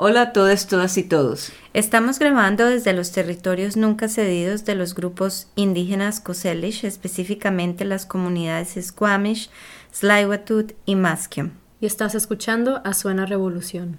Hola a todas, todas y todos. Estamos grabando desde los territorios nunca cedidos de los grupos indígenas Koselish, específicamente las comunidades Squamish, Tsleil-Waututh y Musqueam. Y estás escuchando a Suena Revolución.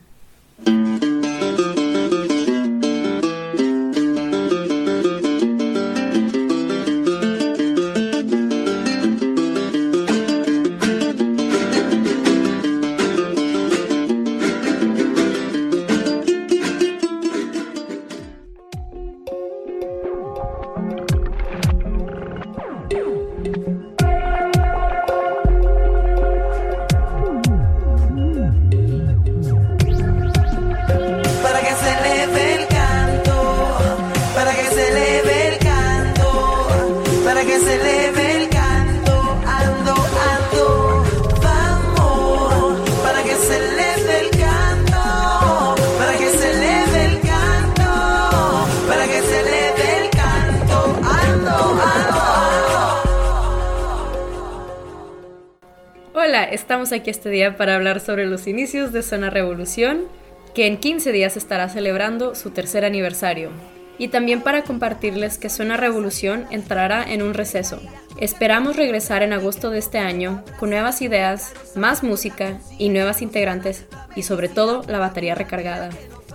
Aquí este día para hablar sobre los inicios de Zona Revolución, que en 15 días estará celebrando su tercer aniversario. Y también para compartirles que Zona Revolución entrará en un receso. Esperamos regresar en agosto de este año con nuevas ideas, más música y nuevas integrantes y sobre todo la batería recargada.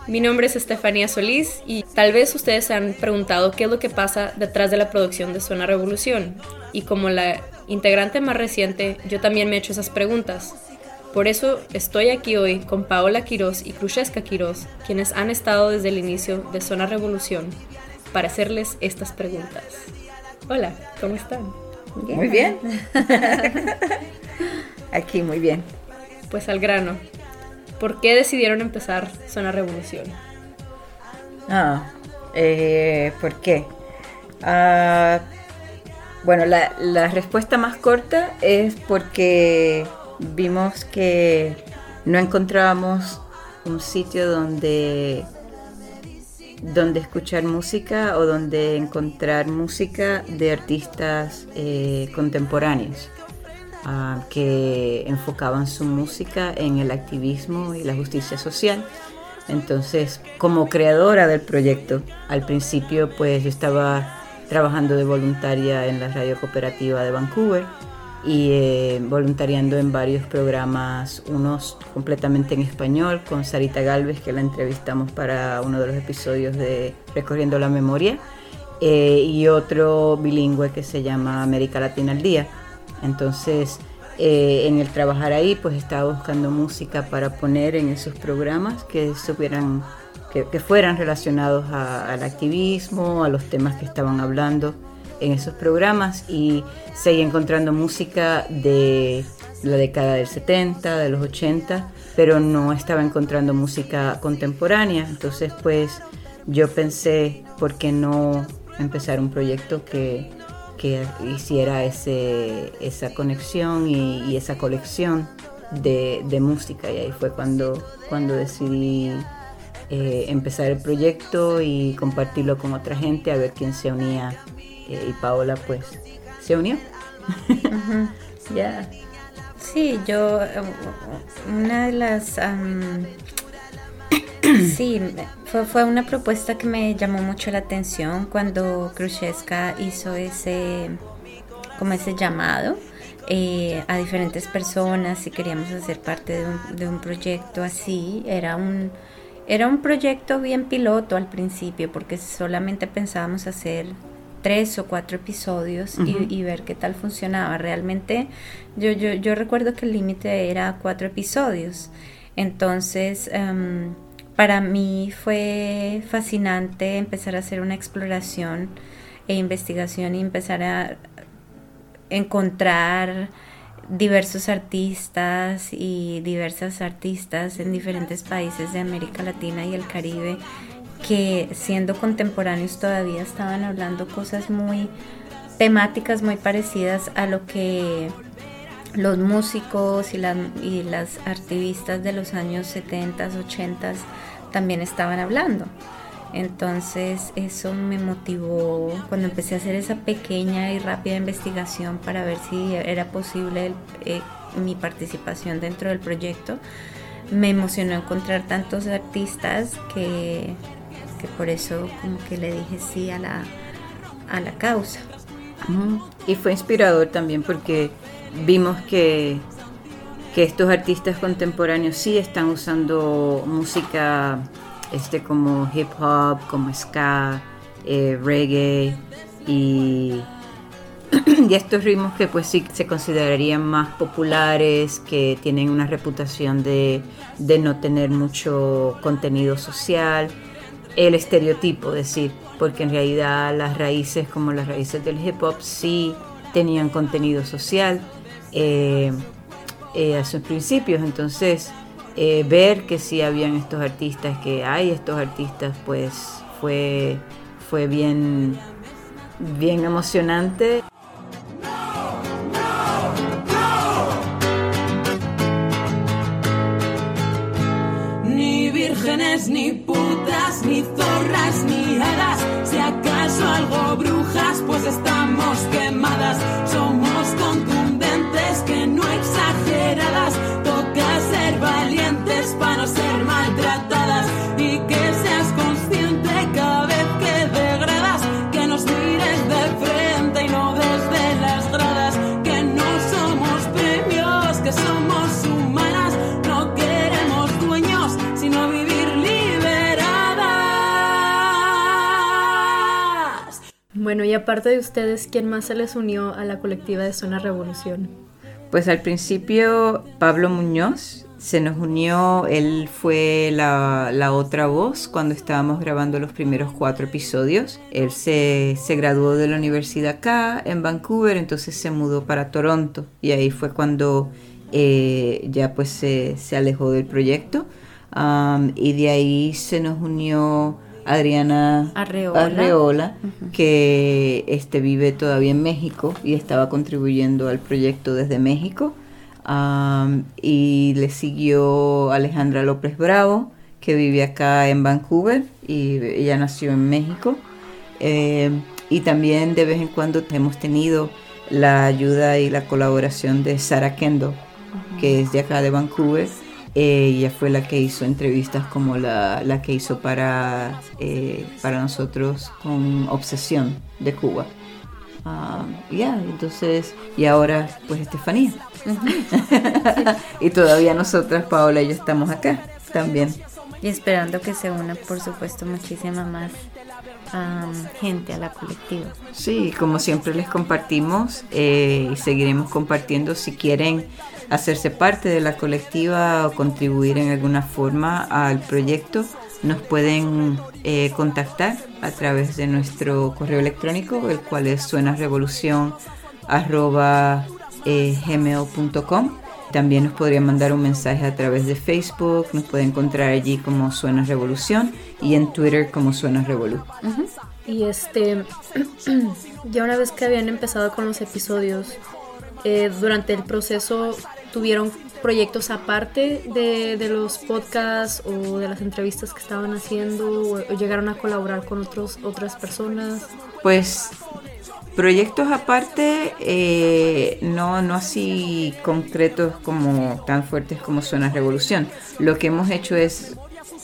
Mi nombre es Estefanía Solís y tal vez ustedes se han preguntado qué es lo que pasa detrás de la producción de Zona Revolución. Y como la integrante más reciente, yo también me he hecho esas preguntas. Por eso estoy aquí hoy con Paola Quiroz y Krusheska Quiroz, quienes han estado desde el inicio de Zona Revolución, para hacerles estas preguntas. Hola, ¿cómo están? Muy bien. aquí muy bien. Pues al grano. ¿Por qué decidieron empezar Zona Revolución? Ah, eh, ¿por qué? Ah, bueno, la, respuesta más corta es porque vimos que no encontrábamos un sitio donde, donde escuchar música o donde encontrar música de artistas eh, contemporáneos ah, que enfocaban su música en el activismo y la justicia social. Entonces, como creadora del proyecto, al principio pues yo estaba trabajando de voluntaria en la radio cooperativa de Vancouver y eh, voluntariando en varios programas, unos completamente en español, con Sarita Galvez, que la entrevistamos para uno de los episodios de Recorriendo la Memoria, eh, y otro bilingüe que se llama América Latina al Día. Entonces, eh, en el trabajar ahí, pues estaba buscando música para poner en esos programas que supieran que, fueran relacionados al activismo, a los temas que estaban hablando en esos programas y seguí encontrando música de la década del 70, de los 80, pero no estaba encontrando música contemporánea. Entonces, pues yo pensé, ¿por qué no empezar un proyecto que, hiciera ese, esa conexión y, esa colección de, de, música? Y ahí fue cuando, cuando decidí eh, empezar el proyecto y compartirlo con otra gente, a ver quién se unía. Eh, y Paola pues se unió. Ya. Sí, yo, una de las... sí, fue, fue, una propuesta que me llamó mucho la atención cuando Krusheska hizo ese, como ese llamado. Eh, a diferentes personas si queríamos hacer parte de un, de un proyecto así. Era un, era un proyecto bien piloto al principio porque solamente pensábamos hacer tres o cuatro episodios y, ver qué tal funcionaba. Realmente yo, yo, yo recuerdo que el límite era cuatro episodios. Entonces, em, para mí fue fascinante empezar a hacer una exploración e investigación y empezar a encontrar diversos artistas y diversas artistas en diferentes países de América Latina y el Caribe que siendo contemporáneos todavía estaban hablando cosas muy temáticas muy parecidas a lo que los músicos y, y las activistas de los años 70, 80 también estaban hablando. Entonces eso me motivó cuando empecé a hacer esa pequeña y rápida investigación para ver si era posible eh, mi participación dentro del proyecto. me emocionó encontrar tantos artistas que, que por eso como que le dije sí a la, a la causa. Y fue inspirador también porque vimos que, que estos artistas contemporáneos sí están usando música este, como hip hop, como ska, eh, reggae y, y, estos ritmos que pues sí se considerarían más populares, que tienen una reputación de, de no tener mucho contenido social, el estereotipo, decir, porque en realidad las raíces como las raíces del hip hop sí tenían contenido social eh, eh, a sus principios, entonces eh, ver que sí habían estos artistas, que hay estos artistas, pues fue, fue bien, bien emocionante. Ni putas, ni zorras, ni hadas. Si acaso algo brujas, pues estamos quemadas. No ser maltratadas. Y que seas consciente cada vez que degradas. Que nos mires de frente y no desde las gradas. Que no somos premios, que somos humanas. No queremos dueños, sino vivir liberadas. Bueno, y aparte de ustedes, ¿quién más se les unió a la colectiva de Zona Revolución? Pues al principio Pablo Muñoz se nos unió, él fue la, la otra voz cuando estábamos grabando los primeros cuatro episodios. Él se, se graduó de la universidad acá en Vancouver, entonces se mudó para Toronto y ahí fue cuando eh, ya pues se, se alejó del proyecto. Um, y de ahí se nos unió Adriana Arreola. Arreola, que este, vive todavía en México y estaba contribuyendo al proyecto desde México. Um, y le siguió Alejandra López Bravo, que vive acá en Vancouver y ella nació en México. Eh, y también de vez en cuando hemos tenido la ayuda y la colaboración de Sara Kendo, que es de acá de Vancouver. Eh, ella fue la que hizo entrevistas como la, la que hizo para, eh, para nosotros con Obsesión de Cuba. Ya, entonces, y ahora pues Estefanía. y todavía nosotras, Paola y yo estamos acá también. Y esperando que se una, por supuesto, muchísima más um, gente a la colectiva. Sí, como siempre les compartimos eh, y seguiremos compartiendo si quieren hacerse parte de la colectiva o contribuir en alguna forma al proyecto, nos pueden eh, contactar a través de nuestro correo electrónico, el cual es suenasrevolucion.gmail.com. También nos podrían mandar un mensaje a través de Facebook, nos pueden encontrar allí como Suenas Revolución y en Twitter como Suenas Revolu. Y este, ya una vez que habían empezado con los episodios, eh, durante el proceso tuvieron proyectos aparte de, de, los podcasts o de las entrevistas que estaban haciendo o, o llegaron a colaborar con otros, otras personas? Pues proyectos aparte, eh, no, no así concretos como tan fuertes como Zona Revolución. Lo que hemos hecho es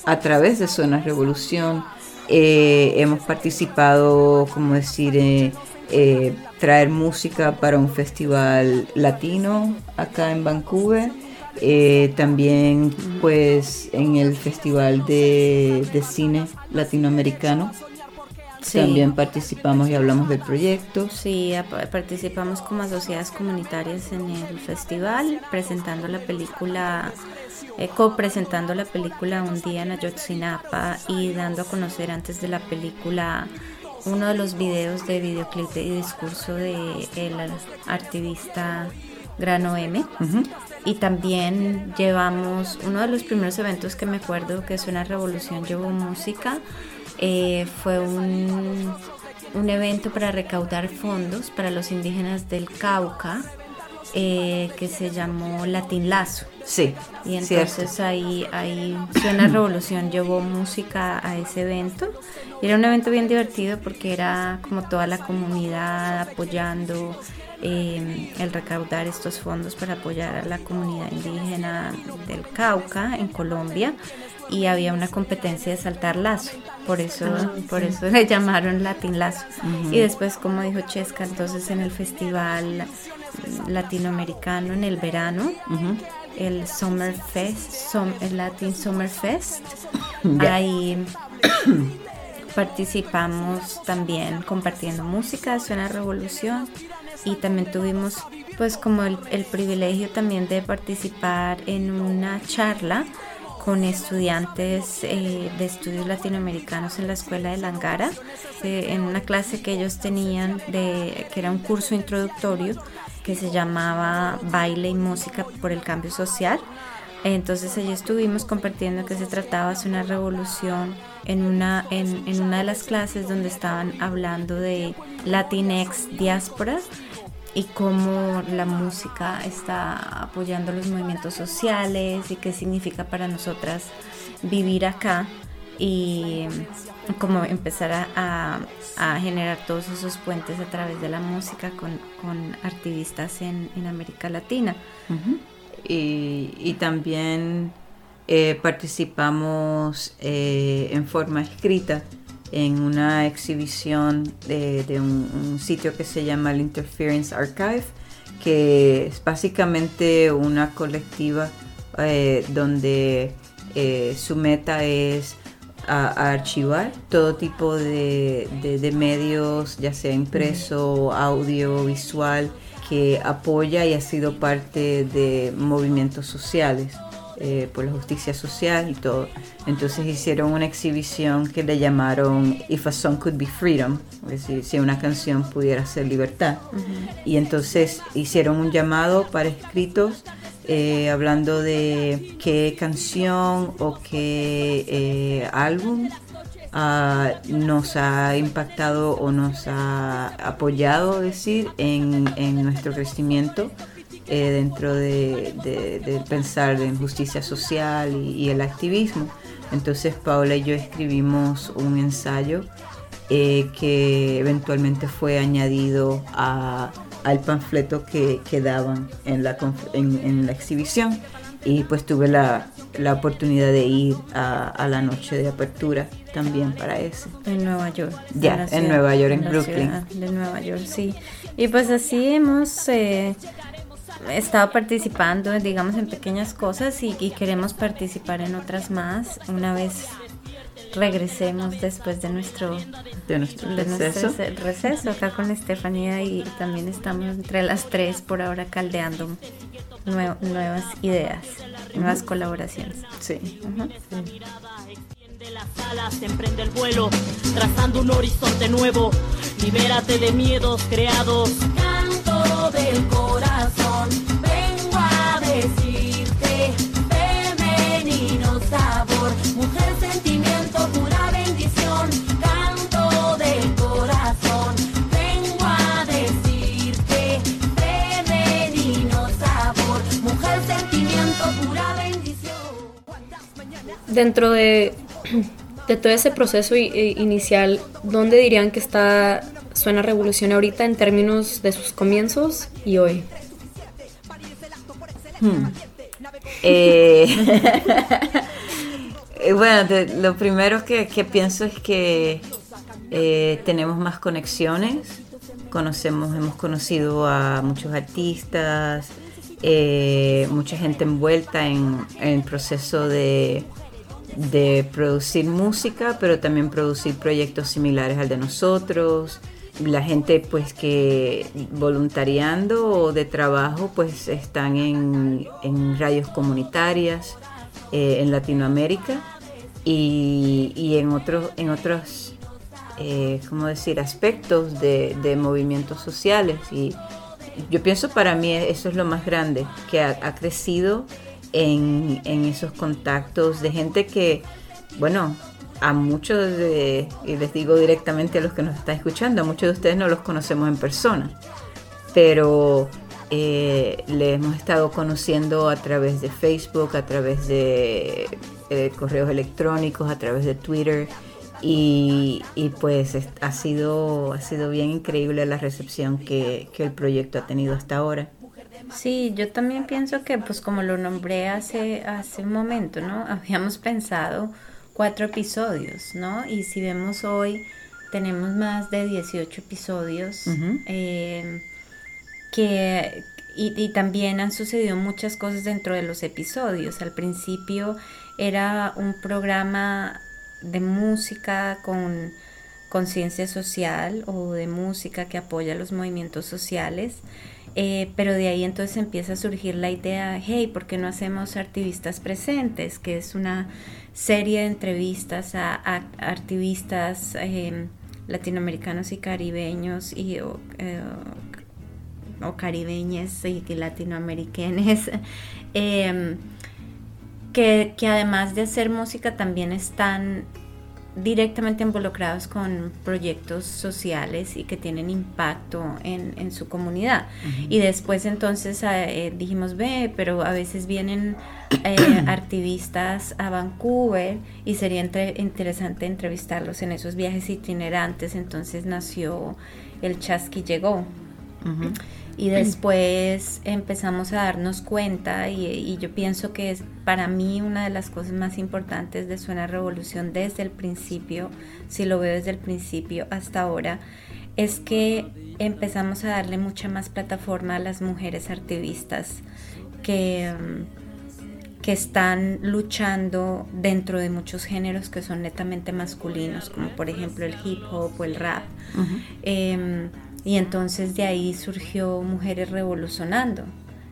a través de Zona Revolución eh, hemos participado, como decir, eh, eh, traer música para un festival latino acá en Vancouver. Eh, también pues en el festival de, de cine latinoamericano Sí. también participamos y hablamos del proyecto. Sí, participamos como asociadas comunitarias en el festival, presentando la película, eh, co-presentando la película Un día en Ayotzinapa y dando a conocer antes de la película uno de los videos de videoclip y discurso de el activista Grano M. Y también llevamos uno de los primeros eventos que me acuerdo que es una revolución llevó música. Eh, fue un, un evento para recaudar fondos para los indígenas del Cauca eh, que se llamó Latin Lazo. Sí, Y cierto. entonces ahí, ahí Suena Revolución llevó música a ese evento. Y era un evento bien divertido porque era como toda la comunidad apoyando eh, el recaudar estos fondos para apoyar a la comunidad indígena del Cauca en Colombia y había una competencia de saltar lazo, por eso, Ah, por eso le llamaron Latin Lazo. Y después, como dijo Chesca, entonces en el festival latinoamericano en el verano, el Summer Fest, Som- el Latin Summer Fest, ahí participamos también compartiendo música Suena Revolución y también tuvimos pues como el, privilegio también de participar en una charla con estudiantes eh, de estudios latinoamericanos en la escuela de Langara, eh, en una clase que ellos tenían, de, que era un curso introductorio que se llamaba Baile y Música por el Cambio Social. Entonces allí estuvimos compartiendo que se trataba de una revolución en una, en, en una de las clases donde estaban hablando de Latinx diáspora y cómo la música está apoyando los movimientos sociales y qué significa para nosotras vivir acá y cómo empezar a, generar todos esos puentes a través de la música con, con en, América Latina. Y también eh, participamos eh, en forma escrita en una exhibición de, un, sitio que se llama el Interference Archive, que es básicamente una colectiva eh, donde eh, su meta es archivar todo tipo de- de medios, ya sea impreso, audio, visual, que apoya y ha sido parte de movimientos sociales eh, por la justicia social y todo. Entonces hicieron una exhibición que le llamaron If a Song Could Be Freedom, es decir, si una canción pudiera ser libertad. Y entonces hicieron un llamado para escritos eh, hablando de qué canción o qué eh, álbum ah, nos ha impactado o nos ha apoyado, decir, en, en nuestro crecimiento eh, dentro de, de- del pensar en justicia social y, y el activismo. Entonces Paola y yo escribimos un ensayo eh, que eventualmente fue añadido a- al panfleto que, que daban en la, en, en la exhibición y pues tuve la, la oportunidad de ir a, a la noche de apertura también para ese. En Nueva York. Ya, en ciudad- Nueva York, en la Brooklyn. De Nueva York, sí. Y pues así hemos eh, estado participando, digamos, en pequeñas cosas y, y queremos participar en otras más una vez regresemos después de nuestro, De nuestro de nuestro receso. ce- receso acá con Estefanía y también estamos entre las tres por ahora caldeando nue- nuevas ideas, nuevas colaboraciones. Sí. Extiende las alas, emprende el vuelo, trazando un horizonte nuevo. Libérate de miedos creados. Canto del corazón, vengo a decirte, femenino sabor, mujer sentimiento, pura bendición. Canto del corazón, vengo a decirte, femenino sabor, mujer sentimiento, pura bendición. Dentro de, de todo ese proceso inicial, ¿dónde dirían que está Suena Revolución ahorita en términos de sus comienzos y hoy? Eh, eh, bueno, lo primero que, pienso es que eh, tenemos más conexiones, conocemos, hemos conocido a muchos artistas, mucha gente envuelta en, en el proceso de, de producir música, pero también producir proyectos similares al de nosotros. La gente pues que voluntariando o de trabajo pues están en, en radios comunitarias eh, en Latinoamérica y, y en otros en otros eh, ¿cómo decir? aspectos de, de movimientos sociales y yo pienso para mí eso es lo más grande que ha, ha crecido en, esos contactos de gente que bueno a muchos de, y les digo directamente a los que nos están escuchando, a muchos de ustedes no los conocemos en persona, pero eh, le hemos estado conociendo a través de Facebook, a través de eh, correos electrónicos, a través de Twitter, Y, y pues es- ha sido, ha sido bien increíble la recepción que, que el proyecto ha tenido hasta ahora. Sí, yo también pienso que, pues como lo nombré hace, hace un momento, ¿no? Habíamos pensado cuatro episodios, ¿no? Y si vemos hoy, tenemos más de 18 episodios eh, que... Y, y también han sucedido muchas cosas dentro de los episodios. Al principio era un programa de música con conciencia social o de música que apoya los movimientos sociales. Eh, pero de ahí entonces empieza a surgir la idea, hey, ¿por qué no hacemos activistas presentes? Que es una serie de entrevistas a, a activistas eh, latinoamericanos y caribeños y o, eh, caribeñes y latinoamericanos eh, que, que además de hacer música también están directamente involucrados con proyectos sociales y que tienen impacto en, en su comunidad. Y después entonces eh, dijimos, ve, pero a veces vienen eh, activistas a Vancouver y sería entre- interesante entrevistarlos en esos viajes itinerantes. Entonces nació el Chasqui Llegó. Y después empezamos a darnos cuenta y, y yo pienso que es para mí una de las cosas más importantes de Suena Revolución desde el principio, si lo veo desde el principio hasta ahora, es que empezamos a darle mucha más plataforma a las mujeres activistas que, mm, que están luchando dentro de muchos géneros que son netamente masculinos, como por ejemplo el hip hop o el rap. Y entonces de ahí surgió Mujeres Revolucionando.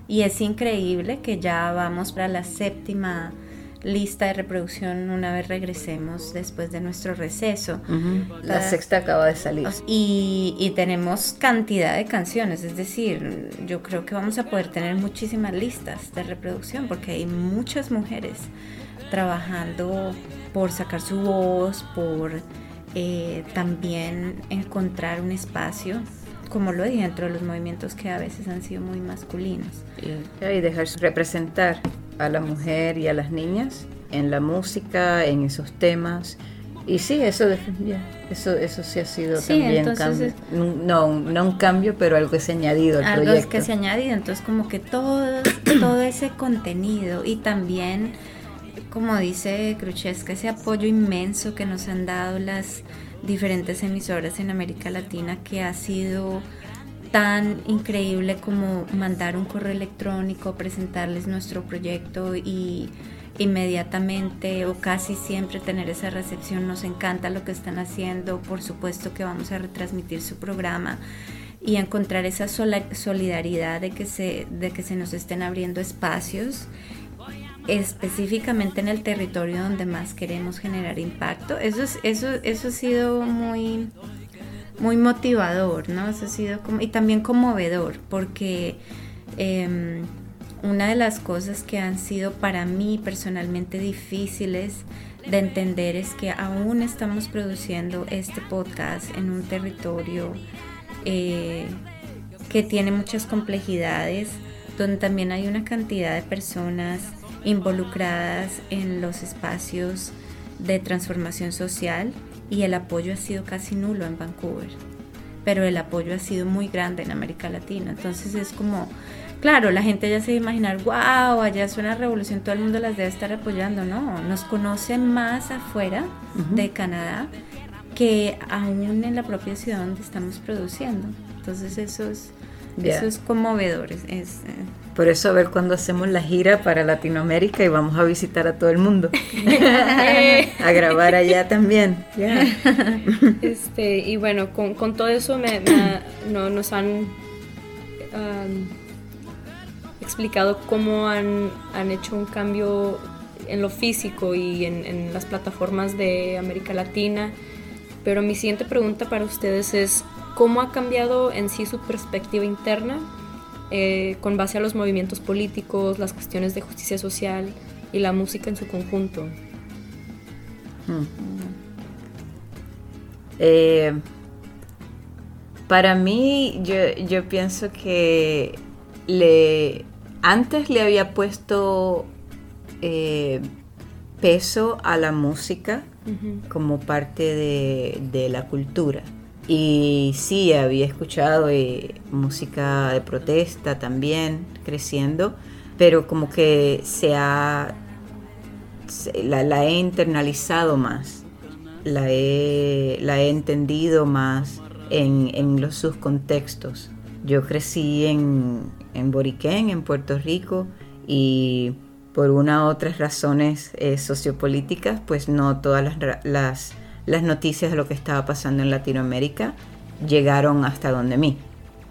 Y es increíble que ya vamos para la séptima lista de reproducción una vez regresemos después de nuestro receso. La sexta acaba de salir. Y, y tenemos cantidad de canciones, es decir, yo creo que vamos a poder tener muchísimas listas de reproducción porque hay muchas mujeres trabajando por sacar su voz, por eh, también encontrar un espacio, como lo dije, dentro de los movimientos que a veces han sido muy masculinos. Y dejarse representar a la mujer y a las niñas en la música, en esos temas. Y sí, eso, eso, eso sí ha sido Sí, también entonces cambio. No, no un cambio, pero algo que se ha añadido al algo proyecto. que se ha añadido, entonces como que todo, todo ese contenido y también, como dice Cruchesca, ese apoyo inmenso que nos han dado las diferentes emisoras en América Latina que ha sido tan increíble como mandar un correo electrónico, presentarles nuestro proyecto y inmediatamente o casi siempre tener esa recepción. Nos encanta lo que están haciendo, por supuesto que vamos a retransmitir su programa y encontrar esa solidaridad de que se de que se nos estén abriendo espacios específicamente en el territorio donde más queremos generar impacto. Eso es, eso eso ha sido muy muy motivador, ¿no? Eso ha sido como, y también conmovedor, porque em, una de las cosas que han sido para mí personalmente difíciles de entender es que aún estamos produciendo este podcast en un territorio eh, que tiene muchas complejidades, donde también hay una cantidad de personas involucradas en los espacios de transformación social y el apoyo ha sido casi nulo en Vancouver, pero el apoyo ha sido muy grande en América Latina. Entonces es como, claro, la gente ya se va a imaginar, wow, allá suena revolución, todo el mundo las debe estar apoyando. No, nos conocen más afuera de Canadá que aún en la propia ciudad donde estamos produciendo. Entonces eso es, Ya. eso es conmovedor. Es, es, eh, Por eso a ver cuando hacemos la gira para Latinoamérica y vamos a visitar a todo el mundo. a grabar allá también. Ya. Este, y bueno, con, con todo eso me, me no, nos han am, explicado cómo han, han hecho un cambio en lo físico y en, en las plataformas de América Latina. Pero mi siguiente pregunta para ustedes es, ¿cómo ha cambiado en sí su perspectiva interna eh, con base a los movimientos políticos, las cuestiones de justicia social y la música en su conjunto? Eh, para mí, yo, yo pienso que le antes le había puesto eh, peso a la música como parte de, de la cultura. Y sí, había escuchado eh, música de protesta también creciendo, pero como que se ha, la, he internalizado más, la he, la he entendido más en, en los, sus contextos. Yo crecí en, en Boriquén, en Puerto Rico, y por una u otras razones eh, sociopolíticas, pues no todas las las noticias de lo que estaba pasando en Latinoamérica llegaron hasta donde mí,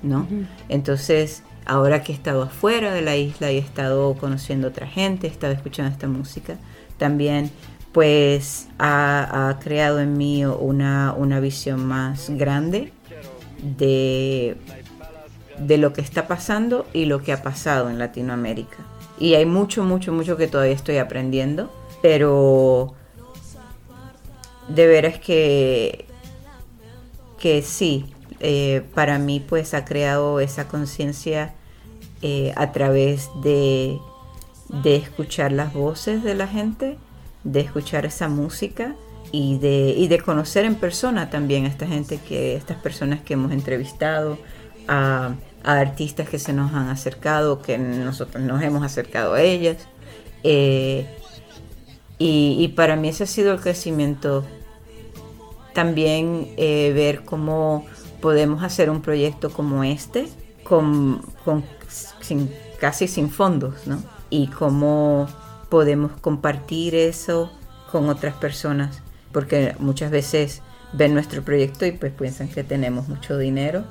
¿no? Entonces, ahora que he estado afuera de la isla y he estado conociendo otra gente, he estado escuchando esta música, también pues ha, creado en mí una, una visión más grande de, de lo que está pasando y lo que ha pasado en Latinoamérica. Y hay mucho, mucho, mucho que todavía estoy aprendiendo, pero de veras que, que sí, eh, para mí pues ha creado esa conciencia eh, a través de, de, escuchar las voces de la gente, de escuchar esa música y de, y de conocer en persona también a esta gente que, estas personas que hemos entrevistado, a, artistas que se nos han acercado, que nosotros nos hemos acercado a ellas. Eh, y, y, para mí ese ha sido el crecimiento también eh, ver cómo podemos hacer un proyecto como este, con, sin, casi sin fondos, ¿no? Y cómo podemos compartir eso con otras personas, porque muchas veces ven nuestro proyecto y pues piensan que tenemos mucho dinero,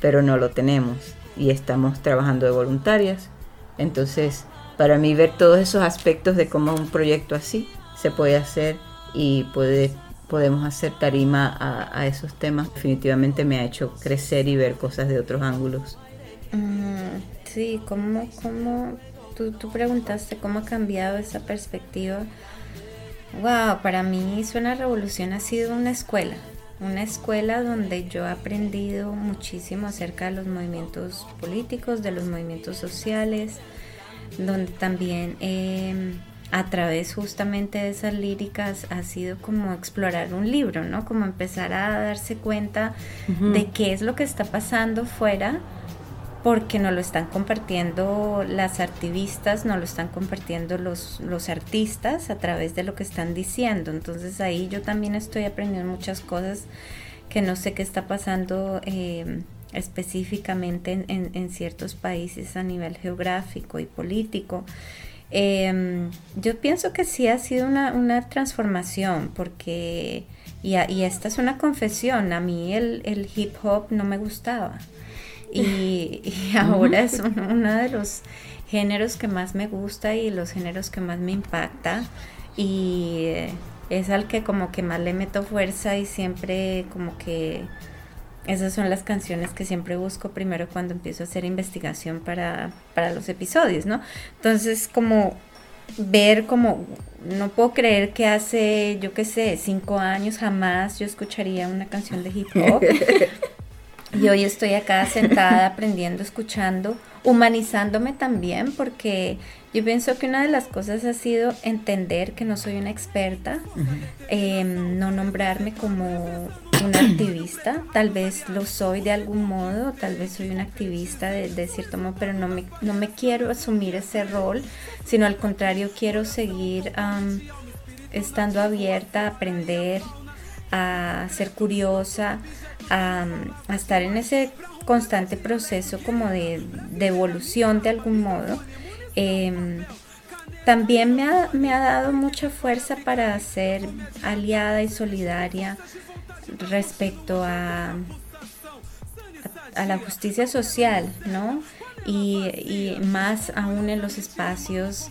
pero no lo tenemos y estamos trabajando de voluntarias. Entonces, para mí ver todos esos aspectos de cómo un proyecto así se puede hacer y puede podemos hacer tarima a, esos temas, definitivamente me ha hecho crecer y ver cosas de otros ángulos. Sí, ¿cómo, cómo tú, tú preguntaste cómo ha cambiado esa perspectiva? Wow, para mí Suena Revolución ha sido una escuela, una escuela donde yo he aprendido muchísimo acerca de los movimientos políticos, de los movimientos sociales, donde también he a través justamente de esas líricas ha sido como explorar un libro, ¿no? Como empezar a darse cuenta de qué es lo que está pasando fuera porque no lo están compartiendo las activistas, no lo están compartiendo los, los artistas a través de lo que están diciendo. Entonces ahí yo también estoy aprendiendo muchas cosas que no sé qué está pasando eh, específicamente en, ciertos países a nivel geográfico y político. Em, yo pienso que sí ha sido una, transformación porque, y, esta es una confesión, a mí el, hip hop no me gustaba. Y, ahora es uno de los géneros que más me gusta y los géneros que más me impacta y es al que como que más le meto fuerza y siempre como que esas son las canciones que siempre busco primero cuando empiezo a hacer investigación para, los episodios, ¿no? Entonces, como ver como, no puedo creer que hace, yo qué sé, cinco años jamás yo escucharía una canción de hip hop. y hoy estoy acá sentada aprendiendo, escuchando, humanizándome también, porque yo pienso que una de las cosas ha sido entender que no soy una experta, em, no nombrarme como una activista, tal vez lo soy de algún modo, tal vez soy una activista de, cierto modo, pero no me, no me quiero asumir ese rol, sino al contrario quiero seguir estando abierta a aprender, a ser curiosa, a, estar en ese constante proceso como de, evolución de algún modo. Em, también me ha, me ha, dado mucha fuerza para ser aliada y solidaria respecto a, a, la justicia social, ¿no? Y, más aún en los espacios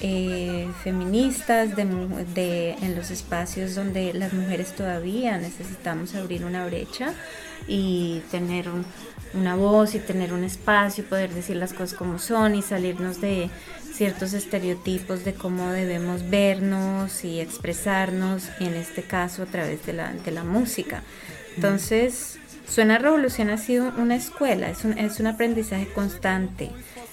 eh, feministas, de, en los espacios donde las mujeres todavía necesitamos abrir una brecha y tener una voz y tener un espacio, poder decir las cosas como son y salirnos de ciertos estereotipos de cómo debemos vernos y expresarnos, en este caso a través de la, de la música. Entonces, Suena Revolución ha sido una escuela, es un, es un aprendizaje constante.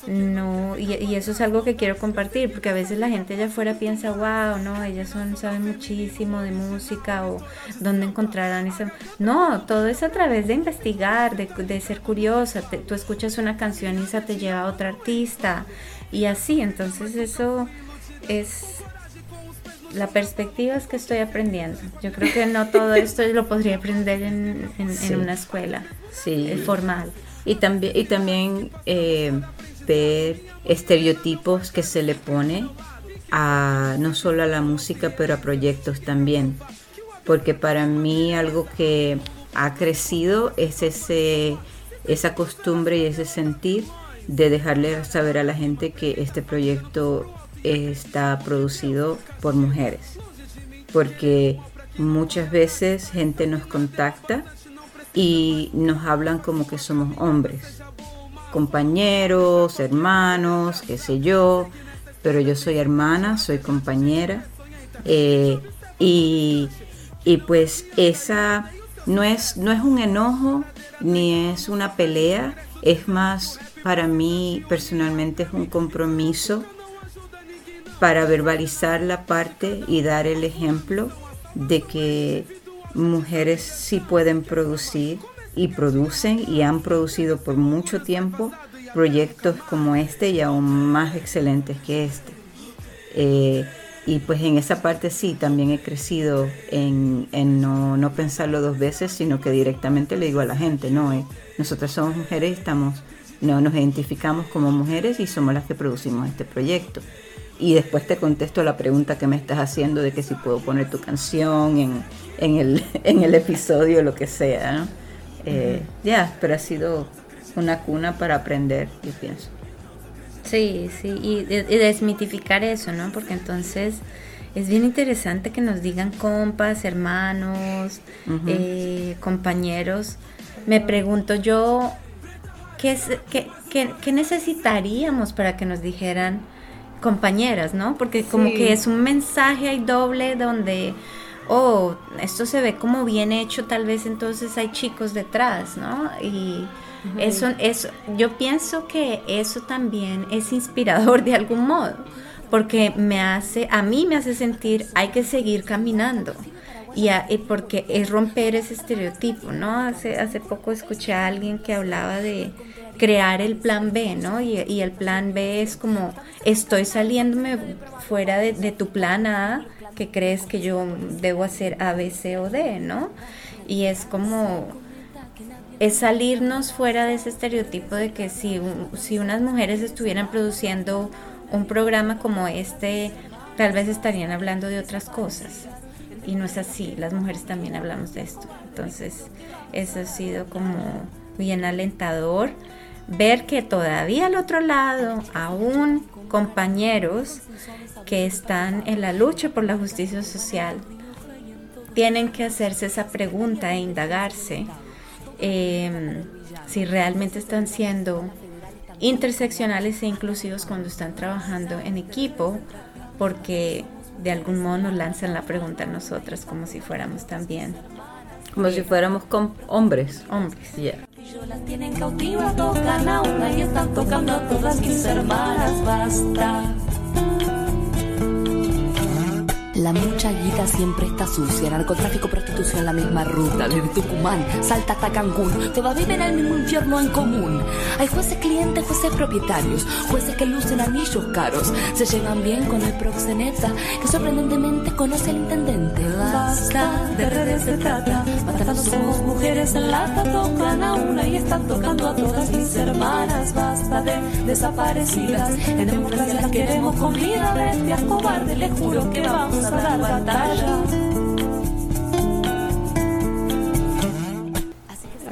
no, y, eso es algo que quiero compartir, porque a veces la gente allá afuera piensa, wow, no, ellas son, saben muchísimo de música o dónde encontrarán esa... No, todo es a través de investigar, de, ser curiosa, tú escuchas una canción y esa te lleva a otra artista y así, entonces eso es... La perspectiva es que estoy aprendiendo. Yo creo que no todo esto lo podría aprender en, una escuela sí. Eh, formal. Y también, y también eh, ver estereotipos que se le pone a no solo a la música, pero a proyectos también. Porque para mí algo que ha crecido es ese, esa costumbre y ese sentir de dejarle saber a la gente que este proyecto está producido por mujeres. Porque muchas veces gente nos contacta y nos hablan como que somos hombres compañeros, hermanos, qué sé yo, pero yo soy hermana, soy compañera. Eh, y, pues esa no es, no es un enojo ni es una pelea, es más para mí personalmente es un compromiso para verbalizar la parte y dar el ejemplo de que mujeres sí pueden producir y producen y han producido por mucho tiempo proyectos como este y aún más excelentes que este. Eh, y pues en esa parte sí, también he crecido en, no, no, pensarlo dos veces, sino que directamente le digo a la gente, no, eh, nosotras somos mujeres y estamos, no, nos identificamos como mujeres y somos las que producimos este proyecto. Y después te contesto la pregunta que me estás haciendo de que si puedo poner tu canción en, en, el, en el episodio lo que sea, ¿no? Eh, ya, pero ha sido una cuna para aprender, yo pienso. Sí, sí, y, desmitificar eso, ¿no? Porque entonces es bien interesante que nos digan compas, hermanos, eh, compañeros. Me pregunto yo, ¿qué, es, qué, qué, necesitaríamos para que nos dijeran compañeras, ¿no? Porque como que es un mensaje ahí doble donde oh, esto se ve como bien hecho, tal vez entonces hay chicos detrás, ¿no? Y eso, eso, yo pienso que eso también es inspirador de algún modo, porque me hace, a mí me hace sentir, hay que seguir caminando. Y, porque es romper ese estereotipo, ¿no? Hace, hace poco escuché a alguien que hablaba de crear el plan B, ¿no? Y, el plan B es como, estoy saliéndome fuera de, de tu plan A que crees que yo debo hacer A, B, C o D, ¿no? Y es como, es salirnos fuera de ese estereotipo de que si, si unas mujeres estuvieran produciendo un programa como este, tal vez estarían hablando de otras cosas. Y no es así, las mujeres también hablamos de esto. Entonces, eso ha sido como bien alentador ver que todavía al otro lado, aún compañeros que están en la lucha por la justicia social tienen que hacerse esa pregunta e indagarse em, si realmente están siendo interseccionales e inclusivos cuando están trabajando en equipo, porque de algún modo nos lanzan la pregunta a nosotras como si fuéramos también. Como si fuéramos hombres. Hombres. Yeah. las tienen cautivas, tocan a una y están tocando a todas mis hermanas, basta. La mucha guita siempre está sucia. Narcotráfico, prostitución, la misma ruta. Desde Tucumán, Salta hasta Cancún. Todas viven el mismo infierno en común. Hay jueces clientes, jueces propietarios. Jueces que lucen anillos caros. Se llevan bien con el proxeneta. Que sorprendentemente conoce al intendente. Basta, de redes se trata. Somos mujeres en lata. Tocan a una y están tocando a todas mis hermanas. Basta de desaparecidas. En democracia las queremos con vida. Bestias cobardes, les juro que vamos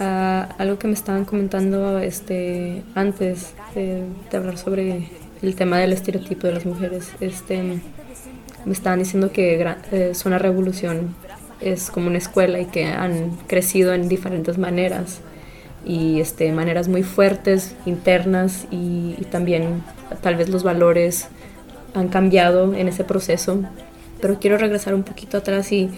Ah, algo que me estaban comentando este, antes de, hablar sobre el tema del estereotipo de las mujeres, este, me estaban diciendo que eh, Zona Revolución es como una escuela y que han crecido en diferentes maneras y este, maneras muy fuertes, internas y, también tal vez los valores han cambiado en ese proceso pero quiero regresar un poquito atrás y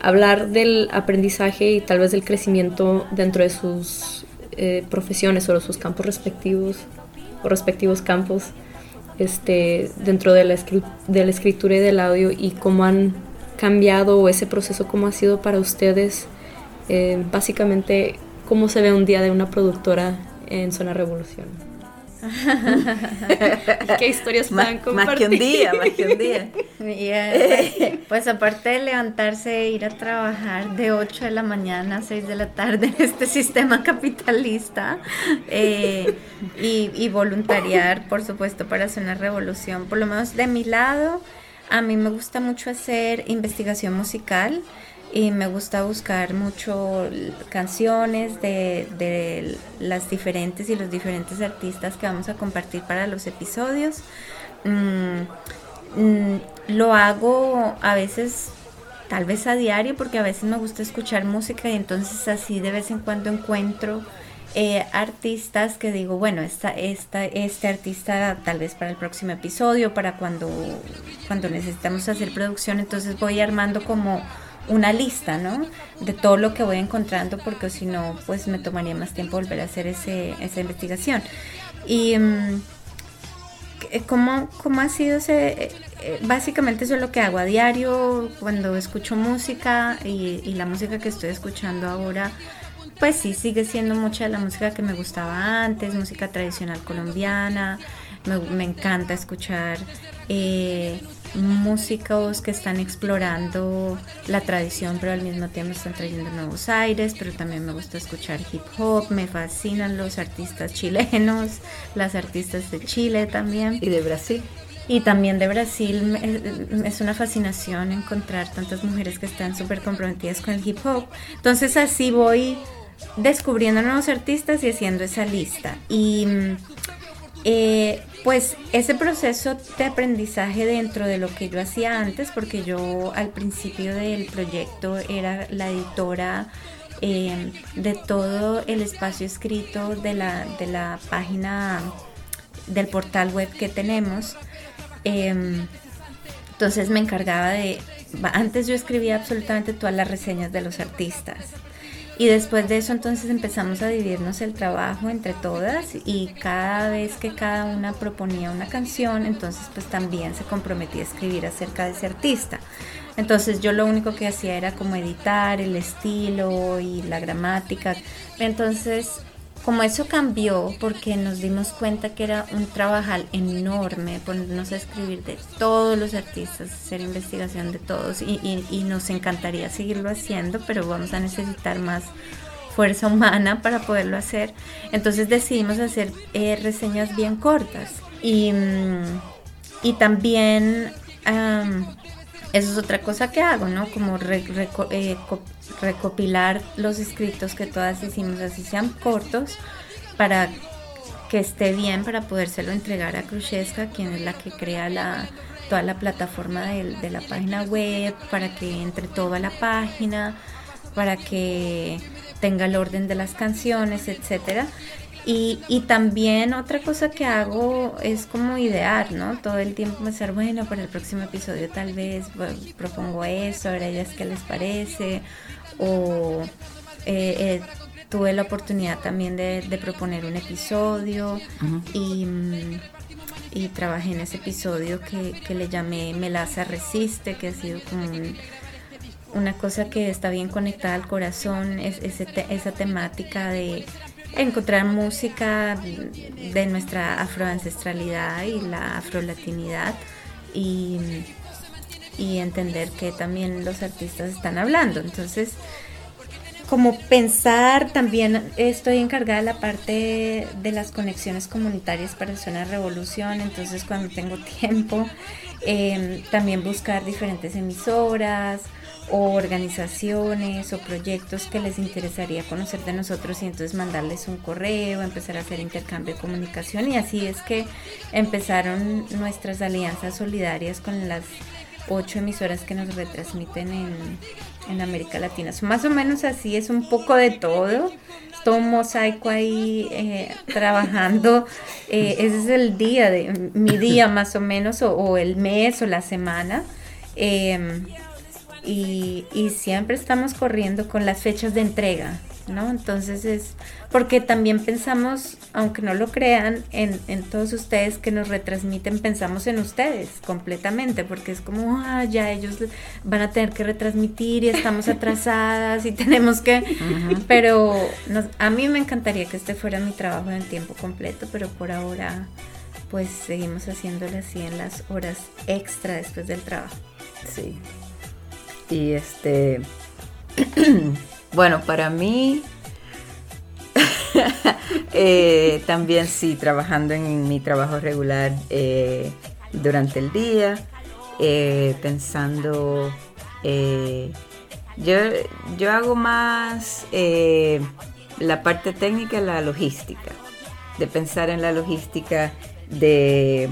hablar del aprendizaje y tal vez del crecimiento dentro de sus eh, profesiones o de sus campos respectivos. respectivos campos este, dentro de la, de la escritura y del audio y cómo han cambiado o ese proceso, cómo ha sido para ustedes, eh, básicamente, cómo se ve un día de una productora en Zona Revolución. ¿Qué historias puedan compartir? Más que un día, más que un día. pues aparte de levantarse e ir a trabajar de 8 de la mañana a 6 de la tarde en este sistema capitalista eh, y, y, voluntariar, por supuesto, para hacer una revolución, por lo menos de mi lado, a mí me gusta mucho hacer investigación musical y me gusta buscar mucho canciones de, de, las diferentes y los diferentes artistas que vamos a compartir para los episodios. Mm, mm, lo hago a veces, tal vez a diario, porque a veces me gusta escuchar música y entonces así de vez en cuando encuentro eh, artistas que digo, bueno, esta, esta, este artista tal vez para el próximo episodio, para cuando, cuando necesitamos hacer producción, entonces voy armando como una lista, ¿no? De todo lo que voy encontrando, porque si no, pues me tomaría más tiempo volver a hacer ese, esa investigación. Y mm, ¿cómo, ¿cómo, ha sido ese? Eh, básicamente eso es lo que hago a diario, cuando escucho música y, y la música que estoy escuchando ahora pues sí, sigue siendo mucha de la música que me gustaba antes, música tradicional colombiana. Me, encanta escuchar eh, músicos que están explorando la tradición, pero al mismo tiempo están trayendo nuevos aires, pero también me gusta escuchar hip hop, me fascinan los artistas chilenos, las artistas de Chile también. Y de Brasil. Y también de Brasil es una fascinación encontrar tantas mujeres que están súper comprometidas con el hip hop. Entonces así voy descubriendo nuevos artistas y haciendo esa lista. Y eh, pues ese proceso de aprendizaje dentro de lo que yo hacía antes, porque yo al principio del proyecto era la editora eh, de todo el espacio escrito de la, de la página del portal web que tenemos. Em, entonces me encargaba de, antes yo escribía absolutamente todas las reseñas de los artistas y después de eso entonces empezamos a dividirnos el trabajo entre todas y cada vez que cada una proponía una canción, entonces pues también se comprometía a escribir acerca de ese artista. Entonces yo lo único que hacía era como editar el estilo y la gramática. Entonces como eso cambió porque nos dimos cuenta que era un trabajal enorme ponernos a escribir de todos los artistas, hacer investigación de todos y, nos encantaría seguirlo haciendo, pero vamos a necesitar más fuerza humana para poderlo hacer. Entonces decidimos hacer eh, reseñas bien cortas y, mm, y también eso es otra cosa que hago, ¿no? Como eh, recopilar los escritos que todas hicimos, así sean cortos, para que esté bien, para podérselo entregar a Khrushchevska, quien es la que crea toda la plataforma de, de la página web, para que entre toda la página, para que tenga el orden de las canciones, etcétera. Y, y, también otra cosa que hago es como idear, ¿no? Todo el tiempo pensar, bueno, para el próximo episodio tal vez propongo eso, a ellas qué les parece. O eh, eh, tuve la oportunidad también de, proponer un episodio y, y, trabajé en ese episodio que, que, le llamé Melaza Resiste, que ha sido como una cosa que está bien conectada al corazón, es, esa temática de encontrar música de nuestra afroancestralidad y la afrolatinidad y, y entender que también los artistas están hablando. Entonces, como pensar, también estoy encargada de la parte de las conexiones comunitarias para Zona Revolución, entonces cuando tengo tiempo, eh, también buscar diferentes emisoras, o organizaciones o proyectos que les interesaría conocer de nosotros y entonces mandarles un correo, empezar a hacer intercambio de comunicación y así es que empezaron nuestras alianzas solidarias con las ocho emisoras que nos retransmiten en, América Latina. Más o menos así es un poco de todo. Es todo un mosaico ahí eh, trabajando. Eh, ese es el día, de mi día más o menos, o, el mes o la semana. Em, y, siempre estamos corriendo con las fechas de entrega. ¿no? Entonces es porque también pensamos, aunque no lo crean, en, en todos ustedes que nos retransmiten, pensamos en ustedes completamente, porque es como, ah, ya ellos van a tener que retransmitir y estamos atrasadas y tenemos que, pero a mí me encantaría que este fuera mi trabajo en tiempo completo, pero por ahora pues seguimos haciéndolo así en las horas extra después del trabajo. Sí. Y este, bueno, para mí, eh, también sí, trabajando en mi trabajo regular eh, durante el día, eh, pensando, yo, yo hago más la parte técnica, la logística, de pensar en la logística de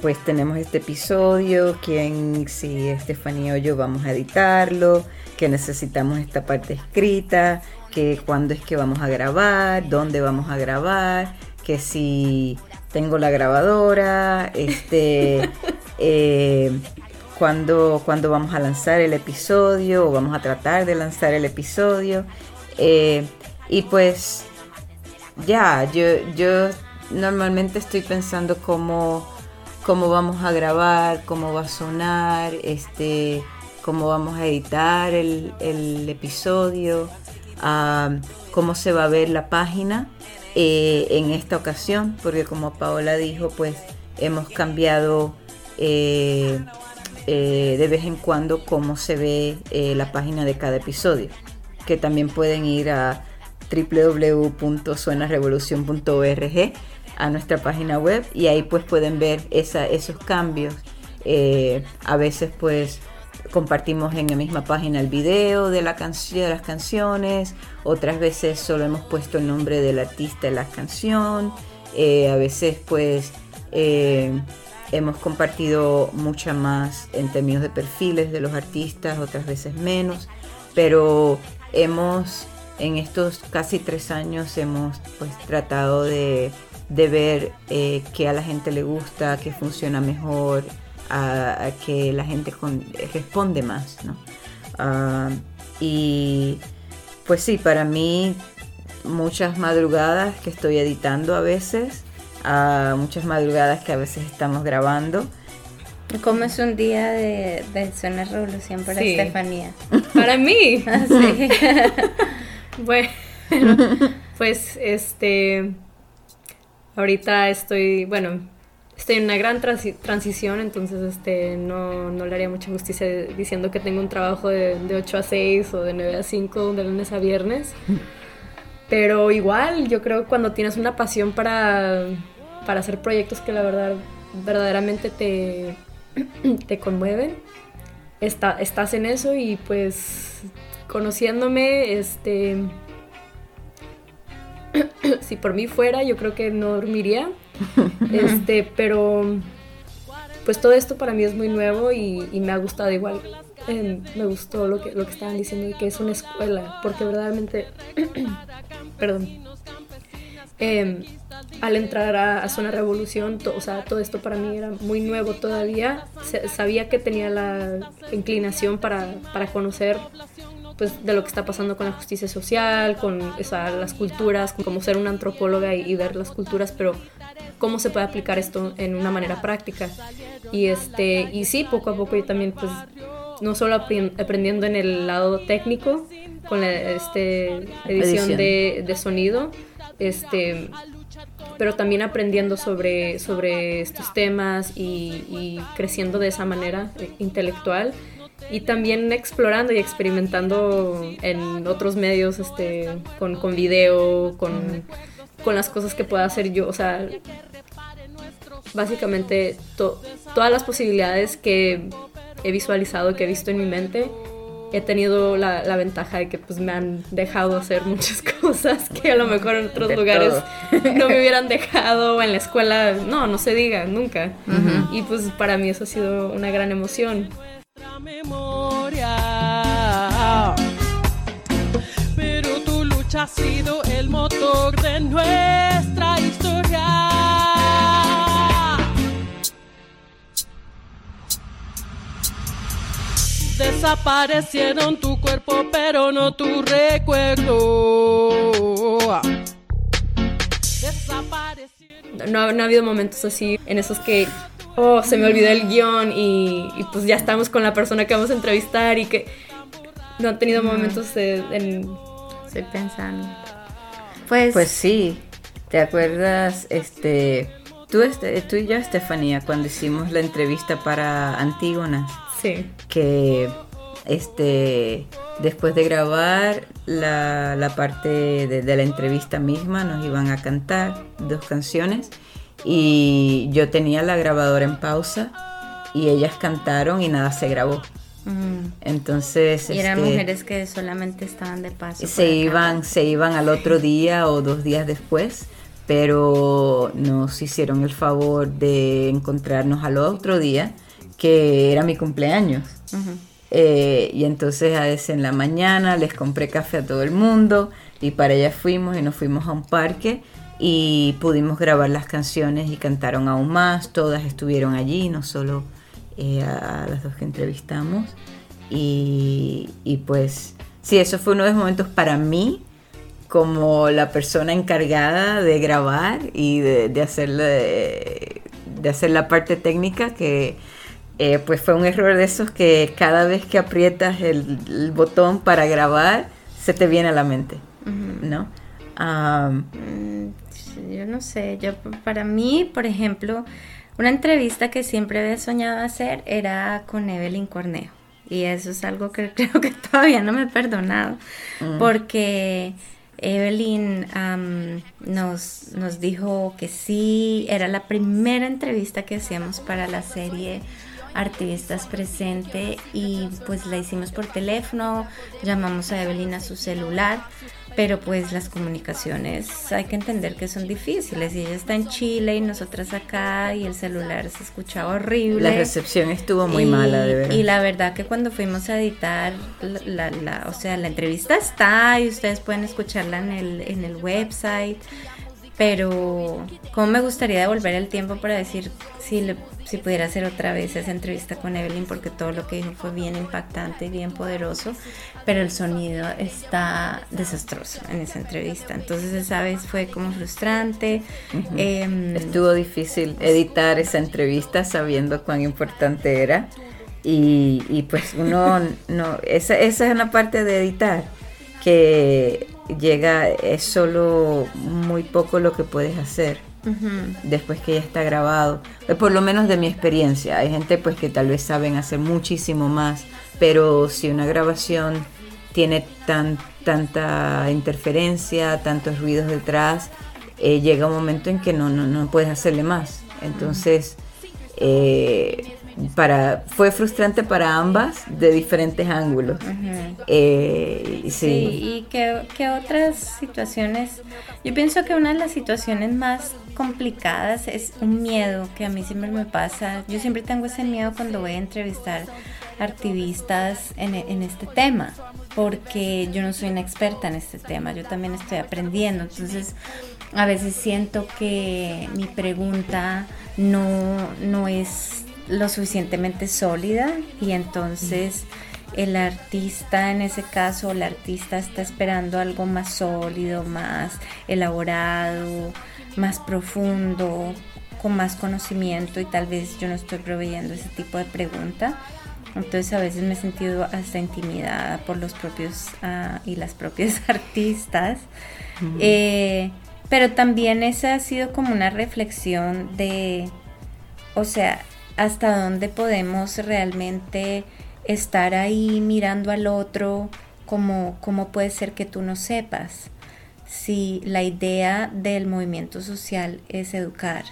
pues tenemos este episodio, quién, si Estefanía o yo vamos a editarlo, que necesitamos esta parte escrita, que cuándo es que vamos a grabar, dónde vamos a grabar, que si tengo la grabadora, este, eh, cuándo, vamos a lanzar el episodio o vamos a tratar de lanzar el episodio. Eh, y pues ya, yo, yo normalmente estoy pensando cómo cómo vamos a grabar, cómo va a sonar, este, cómo vamos a editar el, episodio, cómo se va a ver la página eh, en esta ocasión, porque como Paola dijo, pues hemos cambiado eh, eh, de vez en cuando cómo se ve la página de cada episodio, que también pueden ir a www.suenarevolucion.org a nuestra página web y ahí pues pueden ver esos cambios. Eh, a veces pues compartimos en la misma página el video de, la de las canciones, otras veces solo hemos puesto el nombre del artista en la canción, eh, a veces pues eh, hemos compartido mucha más en términos de perfiles de los artistas, otras veces menos, pero hemos en estos casi tres años hemos pues tratado de de ver eh, qué a la gente le gusta, qué funciona mejor, a, que la gente responde más, ¿no? Ah, y pues sí, para mí muchas madrugadas que estoy editando a veces, muchas madrugadas que a veces estamos grabando. ¿Cómo es un día de, de Zona Revolución para Estefanía? Para mí. Ah, bueno, pues este Ahorita estoy, bueno, estoy en una gran transición, entonces este, no, no, le haría mucha justicia diciendo que tengo un trabajo de, de 8 a 6 o de 9 a 5 de lunes a viernes. Pero igual, yo creo que cuando tienes una pasión para, para hacer proyectos que la verdad verdaderamente te, te conmueven, está, estás en eso y pues conociéndome, este si por mí fuera, yo creo que no dormiría. este, pero pues todo esto para mí es muy nuevo y, me ha gustado igual. Me gustó lo que, lo que estaban diciendo que es una escuela, porque verdaderamente, perdón, em, al entrar a, Zona Revolución, o sea, todo esto para mí era muy nuevo todavía. sabía que tenía la inclinación para, para conocer pues de lo que está pasando con la justicia social, con las culturas, como ser una antropóloga y, ver las culturas, pero cómo se puede aplicar esto en una manera práctica. Y este y sí, poco a poco yo también pues no solo aprendiendo en el lado técnico con la este, edición, De, sonido, este pero también aprendiendo sobre, sobre estos temas y, y creciendo de esa manera eh, intelectual y también explorando y experimentando en otros medios, este, con, con video, con, con las cosas que pueda hacer yo, o sea, básicamente todas las posibilidades que he visualizado, que he visto en mi mente, he tenido la, la, ventaja de que pues me han dejado hacer muchas cosas que a lo mejor en otros lugares no me hubieran dejado o en la escuela, no, no se diga, nunca. Y pues para mí eso ha sido una gran emoción memoria. Pero tu lucha ha sido el motor de nuestra historia. Desaparecieron tu cuerpo, pero no tu recuerdo. No, no ha habido momentos así en esos que, oh, se me olvidó el guion y, y pues ya estamos con la persona que vamos a entrevistar y que no han tenido momentos de- en... Estoy pensando. Pues, Pues sí, ¿te acuerdas, este, tú, este, tú y yo, Estefanía, cuando hicimos la entrevista para Antígonas, Sí. que, este, después de grabar la, la parte de, de la entrevista misma, nos iban a cantar dos canciones y yo tenía la grabadora en pausa y ellas cantaron y nada se grabó. mm, Entonces, y eran este, mujeres que solamente estaban de paso. se iban, se iban al otro día o dos días después, pero nos hicieron el favor de encontrarnos al otro día, que era mi cumpleaños. Eh, y entonces a veces en la mañana les compré café a todo el mundo y para allá fuimos y nos fuimos a un parque y pudimos grabar las canciones y cantaron aún más, todas estuvieron allí, no solo eh, a, a las dos que entrevistamos. Y, y pues sí, eso fue uno de los momentos para mí como la persona encargada de grabar y de, de hacer, la, de hacer la parte técnica que eh, pues fue un error de esos que cada vez que aprietas el, el botón para grabar se te viene a la mente, ¿no? Sí, Yo no sé, yo para mí, por ejemplo, una entrevista que siempre había soñado hacer era con Evelyn Cornejo. Y eso es algo que creo que todavía no me he perdonado. Porque Evelyn am, nos, nos dijo que sí, era la primera entrevista que hacíamos para la serie Artistas Presente y pues la hicimos por teléfono, llamamos a Evelyn a su celular, pero pues las comunicaciones hay que entender que son difíciles y ella está en Chile y nosotras acá y el celular se escuchaba horrible. la recepción estuvo muy Y- mala, de verdad. Y la verdad que cuando fuimos a editar, la, la- la- o sea, la entrevista está y ustedes pueden escucharla en el, en el website, pero cómo me gustaría devolver el tiempo para decir si, le- si pudiera hacer otra vez esa entrevista con Evelyn, porque todo lo que dijo fue bien impactante y bien poderoso, pero el sonido está desastroso en esa entrevista. Entonces esa vez fue como frustrante. Em, Estuvo difícil editar esa entrevista sabiendo cuán importante era. Y, y pues uno no, esa, esa es una parte de editar que llega, es solo muy poco lo que puedes hacer después que ya está grabado. Eh, Por lo menos de mi experiencia. Hay gente pues que tal vez saben hacer muchísimo más, pero si una grabación tiene tan, tanta interferencia, tantos ruidos detrás, eh, llega un momento en que no, no, no puedes hacerle más. Entonces, eh, para, fue frustrante para ambas de diferentes ángulos. Eh, y Sí, y que, que otras situaciones, yo pienso que una de las situaciones más complicadas es un miedo que a mí siempre me pasa. Yo siempre tengo ese miedo cuando voy a entrevistar activistas en, en este tema, porque yo no soy una experta en este tema, yo también estoy aprendiendo. Entonces, a veces siento que mi pregunta no, no es lo suficientemente sólida y entonces el artista en ese caso, la artista está esperando algo más sólido, más elaborado, más profundo, con más conocimiento y tal vez yo no estoy proveyendo ese tipo de pregunta. Entonces a veces me he sentido hasta intimidada por los propios ah, y las propias artistas. Eh, pero también esa ha sido como una reflexión de, o sea, hasta dónde podemos realmente estar ahí mirando al otro, como cómo puede ser que tú no sepas. Si la idea del movimiento social es educar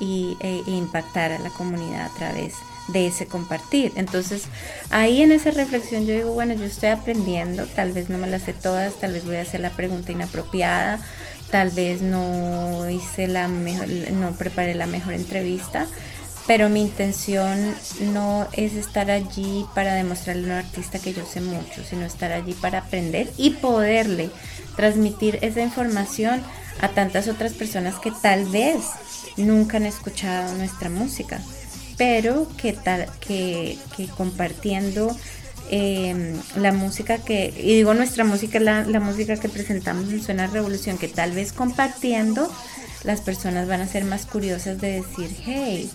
y, e, e impactar a la comunidad a través de ese compartir. Entonces, ahí en esa reflexión yo digo, bueno, yo estoy aprendiendo, tal vez no me las sé todas, tal vez voy a hacer la pregunta inapropiada, tal vez no hice la mejor, no preparé la mejor entrevista, pero mi intención no es estar allí para demostrarle a un artista que yo sé mucho, sino estar allí para aprender y poderle transmitir esa información a tantas otras personas que tal vez nunca han escuchado nuestra música, pero que, tal, que, que compartiendo em, la música que, y digo nuestra música, la, la música que presentamos en Suena Revolución, que tal vez compartiendo las personas van a ser más curiosas de decir, hey,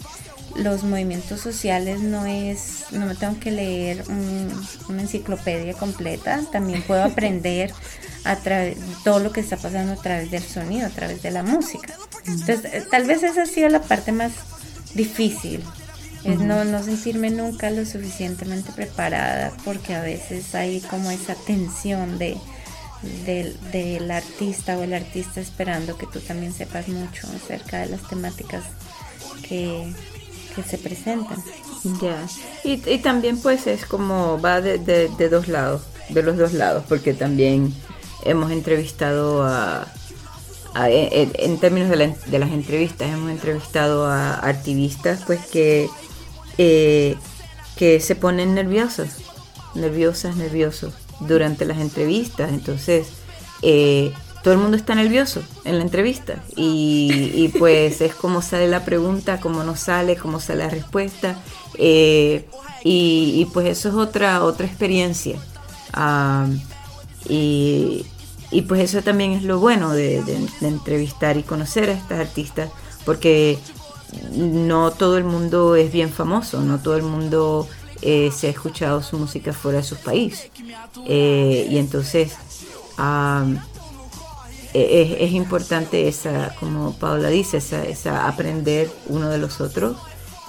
los movimientos sociales no es, no me tengo que leer una enciclopedia completa, también puedo aprender a través todo lo que está pasando a través del sonido, a través de la música. Entonces, eh, tal vez esa ha sido la parte más difícil, es no, no sentirme nunca lo suficientemente preparada, porque a veces hay como esa tensión de, del artista o el artista esperando que tú también sepas mucho acerca de las temáticas que, que se presentan. Ya, y, también pues es como va de, de, dos lados, de los dos lados, porque también hemos entrevistado a, en, términos de, de, las entrevistas, hemos entrevistado a activistas pues que, eh, que se ponen nerviosos, nerviosas, nerviosos durante las entrevistas, entonces... Eh, todo el mundo está nervioso en la entrevista y, pues es como sale la pregunta, cómo no sale, cómo sale la respuesta eh, y, pues eso es otra otra experiencia y, pues eso también es lo bueno de, entrevistar y conocer a estas artistas porque no todo el mundo es bien famoso, no todo el mundo eh, se ha escuchado su música fuera de su país eh, y entonces es, importante esa, como Paula dice, esa, aprender uno de los otros,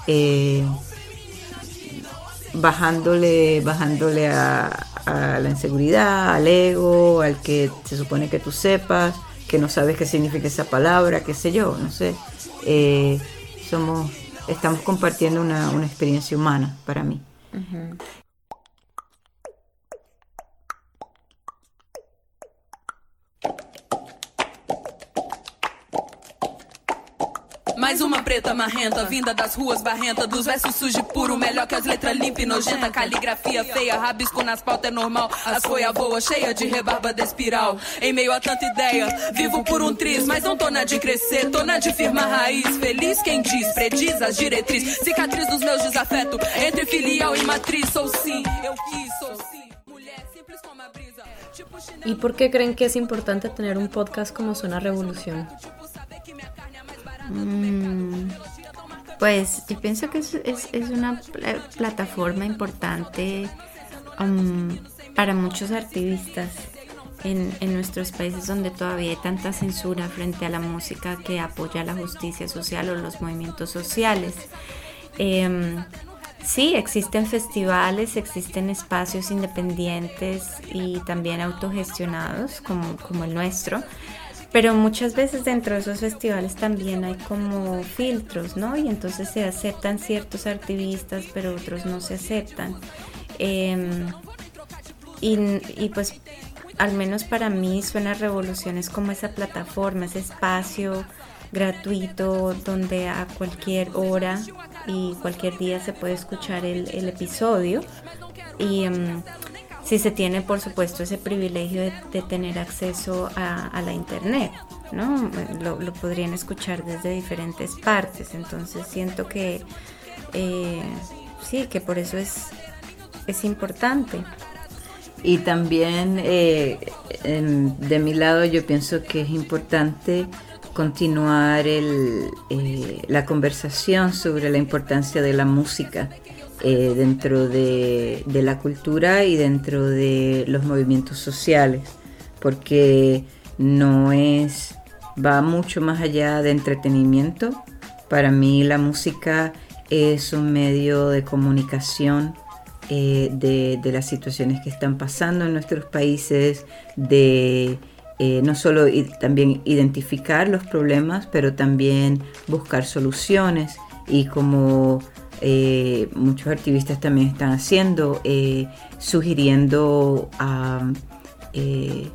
eh, bajándole, bajándole a, la inseguridad, al ego, al que se supone que tú sepas, que no sabes qué significa esa palabra, qué sé yo, no sé. Eh, somos, estamos compartiendo una, experiencia humana para mí. Mais uma preta marrenta, vinda das ruas barrenta, dos versos sujos puro, melhor que as letras limpa e nojenta, caligrafia feia, rabisco nas pautas é normal, as folhas voa cheia de rebarba de espiral. Em meio a tanta ideia, vivo por um triz, mas não tô na de crescer, tô na de firmar raiz. Feliz quem diz, prediz as diretrizes, cicatriz dos meus desafetos, entre filial e matriz, sou sim, eu quis, sou sim. ¿Y por qué creen que es importante tener un podcast como Zona Revolución? Mm, pues yo pienso que es, es, una plataforma importante um, para muchos activistas en, en, nuestros países donde todavía hay tanta censura frente a la música que apoya la justicia social o los movimientos sociales. Em, sí, existen festivales, existen espacios independientes y también autogestionados como, como el nuestro pero muchas veces dentro de esos festivales también hay como filtros, ¿no? Y entonces se aceptan ciertos activistas, pero otros no se aceptan. Em, y, pues al menos para mí suena revolución es como esa plataforma, ese espacio gratuito donde a cualquier hora y cualquier día se puede escuchar el, episodio. Y em, si se tiene, por supuesto, ese privilegio de, tener acceso a, la Internet, ¿no? Lo, podrían escuchar desde diferentes partes, entonces siento que eh, sí, que por eso es, es importante. Y también eh, de mi lado yo pienso que es importante continuar el, eh, la conversación sobre la importancia de la música eh, dentro de, la cultura y dentro de los movimientos sociales, porque no es, va mucho más allá de entretenimiento. Para mí la música es un medio de comunicación eh, de, las situaciones que están pasando en nuestros países, de eh, no solo también identificar los problemas, pero también buscar soluciones y como eh, muchos activistas también están haciendo, eh, sugiriendo eh,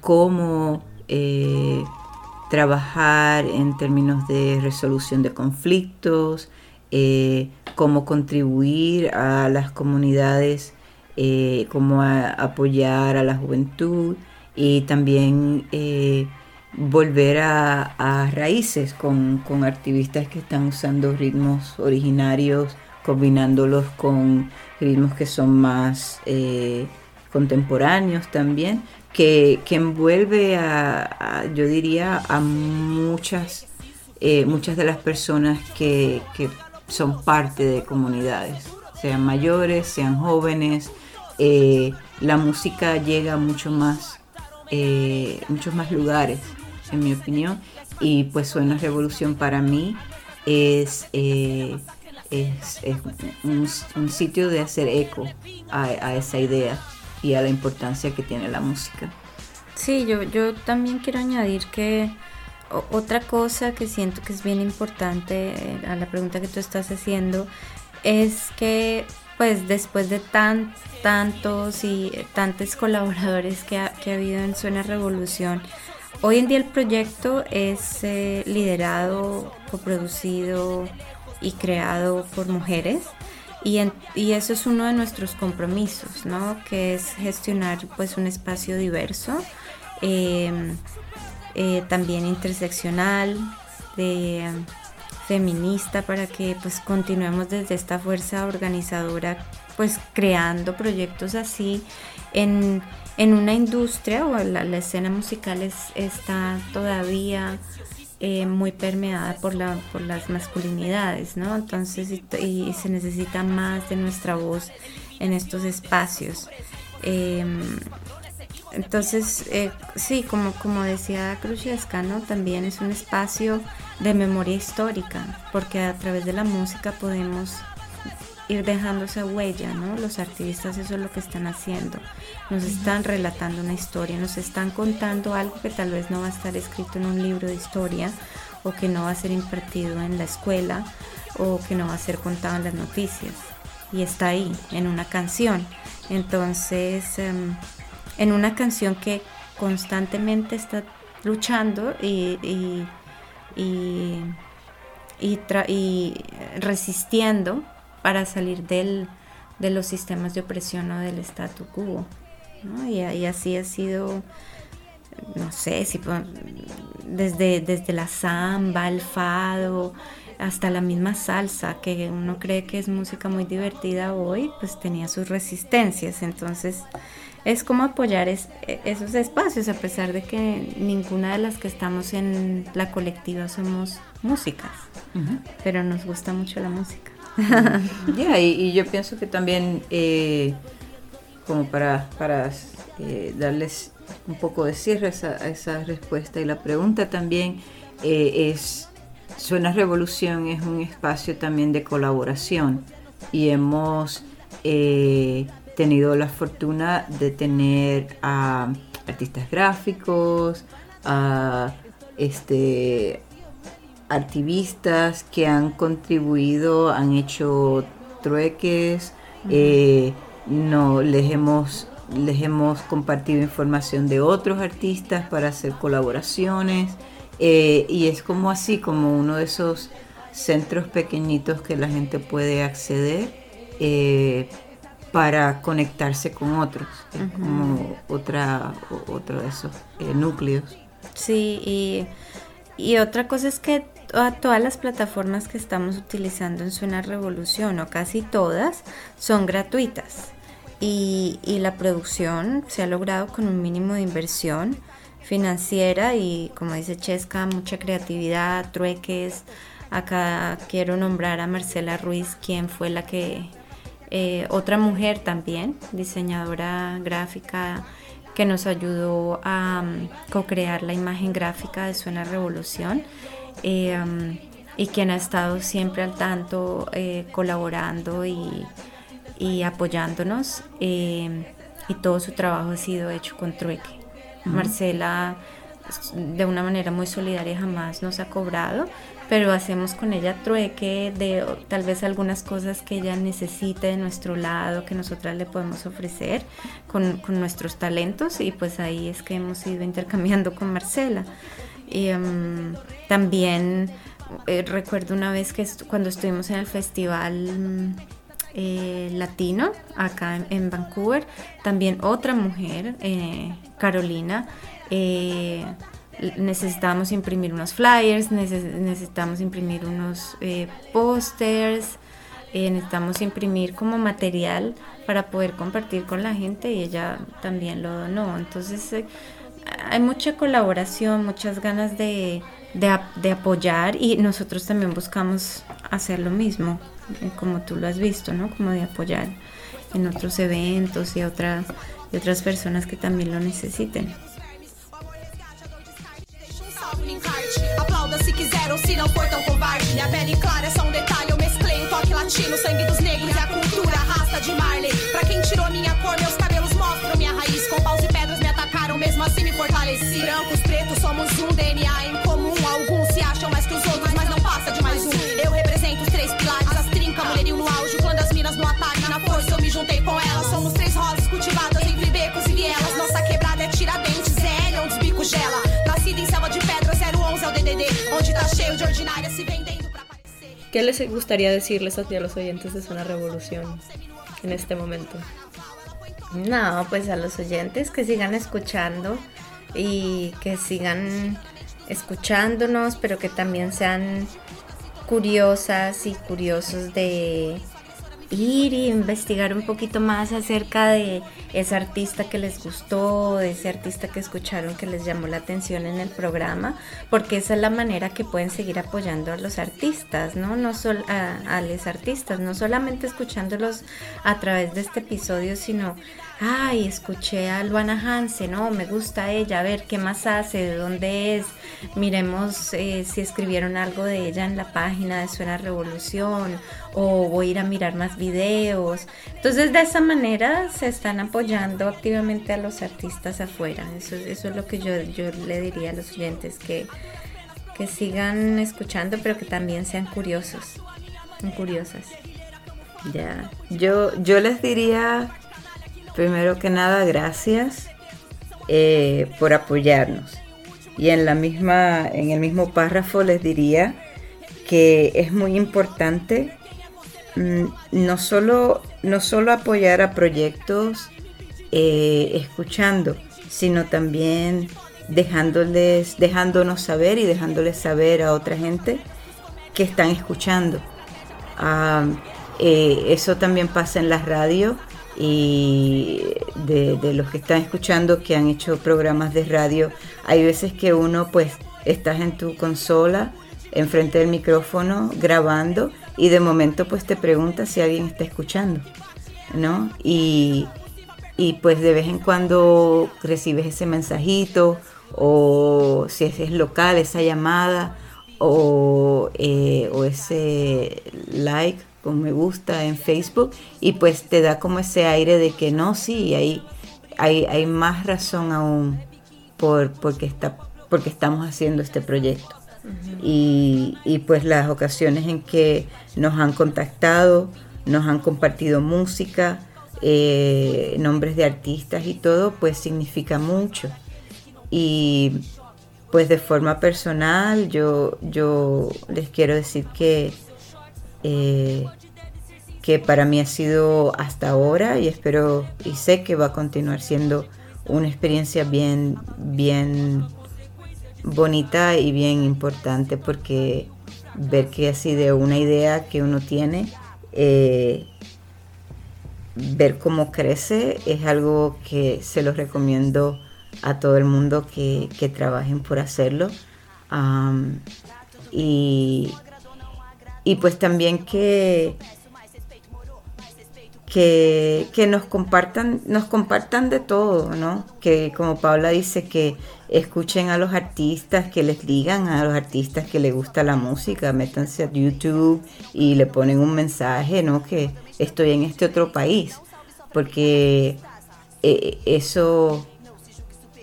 cómo trabajar en términos de resolución de conflictos, cómo contribuir a las comunidades, cómo apoyar a la juventud y también volver a, raíces con, activistas que están usando ritmos originarios combinándolos con ritmos que son más eh, contemporáneos también, que, envuelve a, yo diría, a muchas, eh, muchas de las personas que, son parte de comunidades, sean mayores, sean jóvenes. Eh, la música llega a mucho más, muchos más lugares, en mi opinión, y pues Suena Revolución para mí es es, un, sitio de hacer eco a, esa idea y a la importancia que tiene la música. Sí, yo, yo también quiero añadir que otra cosa que siento que es bien importante eh, a la pregunta que tú estás haciendo es que pues después de tan, tantos y tantos colaboradores que ha, que ha habido en Suena Revolución, hoy en día el proyecto es eh, liderado, coproducido, y creado por mujeres. Y, eso es uno de nuestros compromisos, ¿no? Que es gestionar pues un espacio diverso, em, eh, también interseccional, de, feminista, para que pues continuemos desde esta fuerza organizadora pues creando proyectos así en, en una industria o la, escena musical es, está todavía eh, muy permeada por, la, por las masculinidades, ¿no? Entonces, y, se necesita más de nuestra voz en estos espacios. Em, entonces, eh, sí, como, como decía Khrushchevska, ¿no? También es un espacio de memoria histórica, porque a través de la música podemos ir dejando esa huella, ¿no? Los activistas eso es lo que están haciendo. Nos están relatando una historia, nos están contando algo que tal vez no va a estar escrito en un libro de historia o que no va a ser impartido en la escuela o que no va a ser contado en las noticias. Y está ahí, en una canción. Entonces, em, en una canción que constantemente está luchando y, y, y, y resistiendo para salir del, de los sistemas de opresión o del statu quo. Y, así ha sido, no sé, si desde, desde la samba, el fado, hasta la misma salsa, que uno cree que es música muy divertida hoy, pues tenía sus resistencias. Entonces es como apoyar e, esos espacios, a pesar de que ninguna de las que estamos en la colectiva somos músicas, pero nos gusta mucho la música. Ya, y, yo pienso que también, eh, como para, para eh, darles un poco de cierre a esa, respuesta y la pregunta también eh, es, Suena Revolución es un espacio también de colaboración y hemos tenido la fortuna de tener a artistas gráficos, a este activistas que han contribuido, han hecho trueques, eh, no les hemos les hemos compartido información de otros artistas para hacer colaboraciones eh, y es como así como uno de esos centros pequeñitos que la gente puede acceder eh, para conectarse con otros. Como otra otro de esos núcleos. Sí y, y otra cosa es que a todas las plataformas que estamos utilizando en Suena Revolución, o casi todas, son gratuitas. Y, la producción se ha logrado con un mínimo de inversión financiera y, como dice Chesca, mucha creatividad, trueques. Acá quiero nombrar a Marcela Ruiz, quien fue la que, eh, otra mujer también, diseñadora gráfica, que nos ayudó a um, co-crear la imagen gráfica de Suena Revolución. Em, y quien ha estado siempre al tanto, eh, colaborando y, apoyándonos. Em, y todo su trabajo ha sido hecho con trueque. Marcela, de una manera muy solidaria, jamás nos ha cobrado, pero hacemos con ella trueque de tal vez algunas cosas que ella necesite de nuestro lado, que nosotras le podemos ofrecer con, con nuestros talentos, y pues ahí es que hemos ido intercambiando con Marcela. Em, también eh, recuerdo una vez que cuando estuvimos en el festival eh, latino acá en, Vancouver, también otra mujer, eh, Carolina, necesitábamos imprimir unos flyers, necesitamos imprimir unos pósters. eh, necesitamos imprimir como material para poder compartir con la gente y ella también lo donó. Entonces eh, hay mucha colaboración, muchas ganas de, de, apoyar y nosotros también buscamos hacer lo mismo, eh, como tú lo has visto, ¿no? Como de apoyar en otros eventos y, otras y otras personas que también lo necesiten. Mesmo assim me fortaleci. Brancos, pretos, somos um DNA em comum. Alguns se acham mais que os outros, mas não passa de mais um. Eu represento os três pilares, as trincas, mulherinho no auge. Quando as minas no ataque, na força eu me juntei com elas. Somos três rosas cultivadas entre becos e vielas. Nossa quebrada é tiradentes, é onde os bicos gela. Nascida em selva de pedra, 011 é o DDD. Onde tá cheio de ordinária se vendendo. ¿Qué les gustaría decirles a los oyentes de Zona Revolución en este momento? No, pues a los oyentes que sigan escuchando y que sigan escuchándonos, pero que también sean curiosas y curiosos de ir y investigar un poquito más acerca de ese artista que les gustó, de ese artista que escucharon que les llamó la atención en el programa, porque esa es la manera que pueden seguir apoyando a los artistas, ¿no? No solo a, a los artistas, no solamente escuchándolos a través de este episodio, sino ay, escuché a Luana Hansen, no, me gusta ella, a ver qué más hace, de dónde es, miremos eh, si escribieron algo de ella en la página de Suena Revolución, o voy a ir a mirar más videos. Entonces, de esa manera se están apoyando activamente a los artistas afuera. Eso, eso es lo que yo, yo le diría a los oyentes, que, que sigan escuchando, pero que también sean curiosos, curiosas. Ya, yo, yo les diría primero que nada, gracias eh, por apoyarnos. Y en, la misma, en el mismo párrafo les diría que es muy importante mm, no, solo, no solo apoyar a proyectos eh, escuchando, sino también dejándoles, dejándonos saber y dejándoles saber a otra gente que están escuchando. Ah, eh, eso también pasa en la radio y de, los que están escuchando que han hecho programas de radio, hay veces que uno pues estás en tu consola, enfrente del micrófono, grabando y de momento pues te preguntas si alguien está escuchando, ¿no? Y, pues de vez en cuando recibes ese mensajito o si es, local esa llamada o, eh, o ese like con me gusta en Facebook y pues te da como ese aire de que no, sí, hay, hay, hay más razón aún por, porque, está, porque estamos haciendo este proyecto. y, y, pues las ocasiones en que nos han contactado, nos han compartido música, eh, nombres de artistas y todo, pues significa mucho. Y pues de forma personal yo, yo les quiero decir que eh, que para mí ha sido hasta ahora y espero y sé que va a continuar siendo una experiencia bien, bien bonita y bien importante porque ver que así de una idea que uno tiene, eh, ver cómo crece es algo que se lo recomiendo a todo el mundo que, trabajen por hacerlo. y y pues también que, que, nos compartan, nos compartan de todo, ¿no? Que como Paula dice, que escuchen a los artistas, que les digan a los artistas que les gusta la música, métanse a YouTube y le ponen un mensaje, ¿no? Que estoy en este otro país. Porque eh, eso,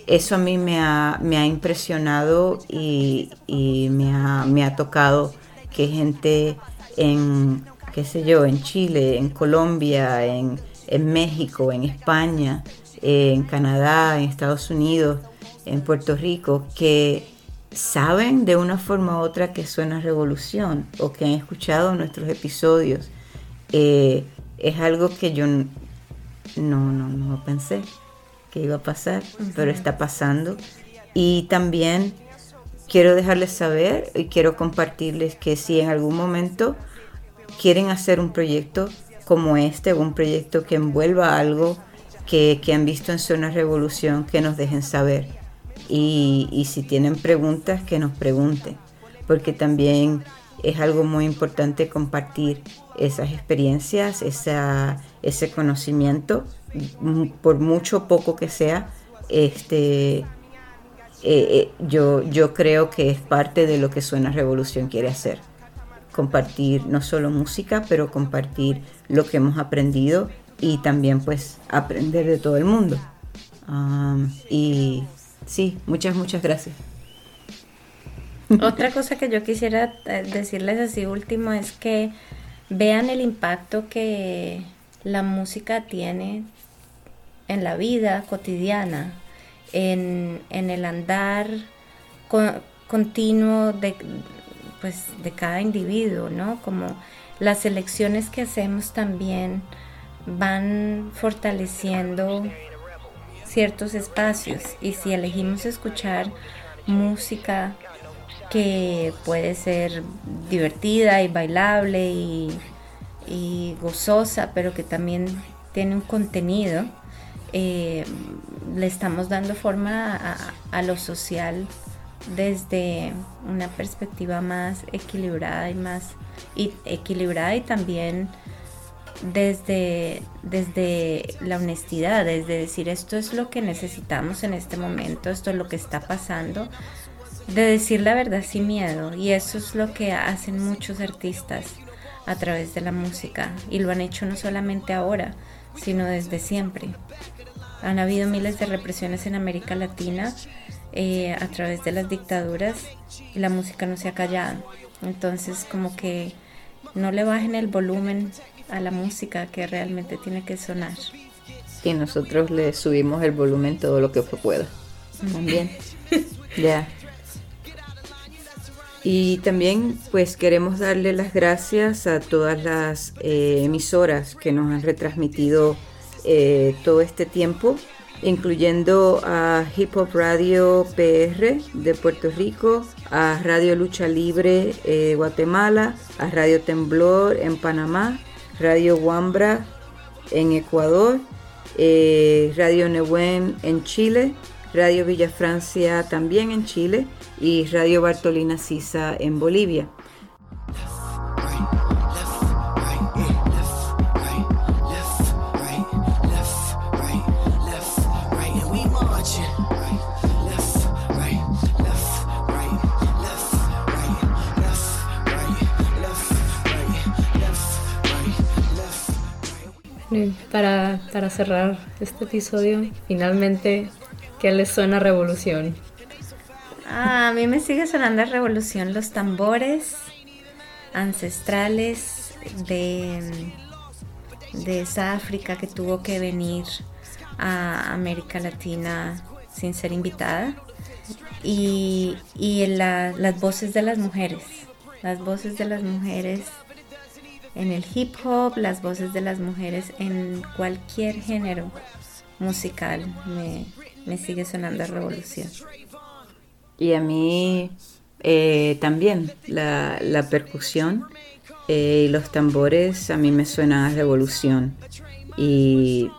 eso a mí me ha, me ha impresionado y, y me, ha, me ha tocado que gente en, qué sé yo, en Chile, en Colombia, en, México, en España, en Canadá, en Estados Unidos, en Puerto Rico, que saben de una forma u otra que suena revolución o que han escuchado nuestros episodios. Eh, es algo que yo no, no, no pensé que iba a pasar, pero está pasando. Y también quiero dejarles saber y quiero compartirles que si en algún momento quieren hacer un proyecto como este, un proyecto que envuelva algo que, han visto en Zona Revolución, que nos dejen saber. Y, y si tienen preguntas, que nos pregunten, porque también es algo muy importante compartir esas experiencias, esa, ese conocimiento, por mucho poco que sea, este, eh, eh, yo, yo creo que es parte de lo que Suena Revolución quiere hacer. Compartir no solo música, pero compartir lo que hemos aprendido y también pues aprender de todo el mundo. y sí, muchas, muchas gracias. Otra cosa que yo quisiera eh, decirles así último es que vean el impacto que la música tiene en la vida cotidiana, en, el andar continuo de, pues, de cada individuo, ¿no? Como las elecciones que hacemos también van fortaleciendo ciertos espacios y si elegimos escuchar música que puede ser divertida y bailable y, gozosa, pero que también tiene un contenido, eh, le estamos dando forma a, lo social desde una perspectiva más equilibrada y más equilibrada y también desde, desde la honestidad, desde decir esto es lo que necesitamos en este momento, esto es lo que está pasando, de decir la verdad sin miedo y eso es lo que hacen muchos artistas a través de la música y lo han hecho no solamente ahora, sino desde siempre. Han habido miles de represiones en América Latina eh, a través de las dictaduras y la música no se ha callado. Entonces como que no le bajen el volumen a la música que realmente tiene que sonar. Y nosotros le subimos el volumen todo lo que pueda. También. Ya. Y también pues queremos darle las gracias a todas las eh, emisoras que nos han retransmitido eh, todo este tiempo, incluyendo a Hip Hop Radio PR de Puerto Rico, a Radio Lucha Libre eh, Guatemala, a Radio Temblor en Panamá, Radio Wambra en Ecuador, Radio Nehuen en Chile, Radio Villa Francia también en Chile y Radio Bartolina Sisa en Bolivia. Para, para cerrar este episodio, finalmente ¿Qué les suena revolución? Ah, a mí me sigue sonando revolución los tambores ancestrales de, de esa África que tuvo que venir a América Latina sin ser invitada. Y, y las voces de las mujeres, las voces de las mujeres en el hip hop, las voces de las mujeres en cualquier género musical. Me, sigue sonando revolución. Y a mí eh, también la, percusión eh, y los tambores a mí me suenan a revolución. Y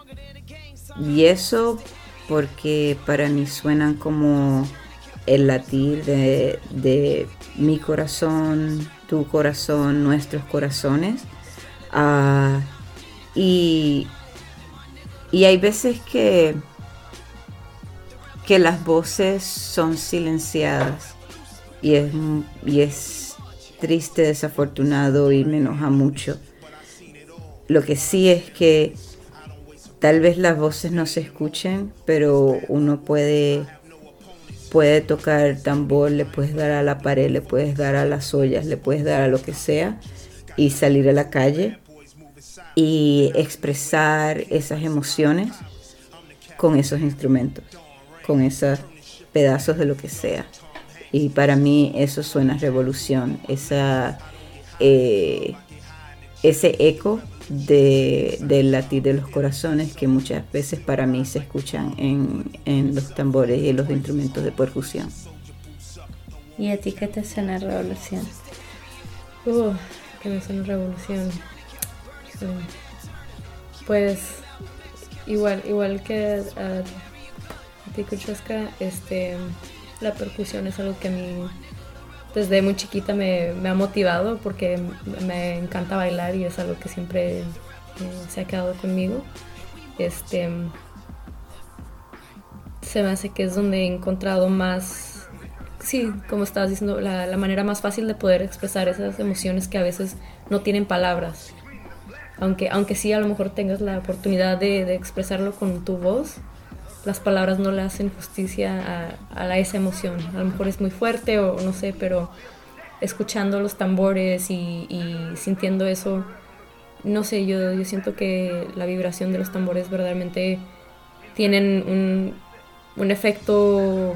eso porque para mí suenan como el latir de, mi corazón, tu corazón, nuestros corazones. Ah, y, y hay veces que que las voces son silenciadas y es, y es triste, desafortunado y me enoja mucho. Lo que sí es que tal vez las voces no se escuchen, pero uno puede, puede tocar tambor, le puedes dar a la pared, le puedes dar a las ollas, le puedes dar a lo que sea y salir a la calle y expresar esas emociones con esos instrumentos con esos pedazos de lo que sea. Y para mí eso suena revolución, eh, ese eco de, del latir de los corazones que muchas veces para mí se escuchan en, los tambores y en los instrumentos de percusión. ¿Y a ti qué te suena revolución? Uh, que me suena revolución. Sí. Pues igual, igual que a, a ti, Kucheska, este, la percusión es algo que a mí desde muy chiquita me, ha motivado porque me encanta bailar y es algo que siempre eh, se ha quedado conmigo. Este, se me hace que es donde he encontrado más, sí, como estabas diciendo, la, la manera más fácil de poder expresar esas emociones que a veces no tienen palabras. Aunque, aunque sí a lo mejor tengas la oportunidad de expresarlo con tu voz, las palabras no le hacen justicia a, a esa emoción. A lo mejor es muy fuerte o no sé, pero escuchando los tambores y, sintiendo eso, no sé, yo, yo siento que la vibración de los tambores verdaderamente tienen un, un efecto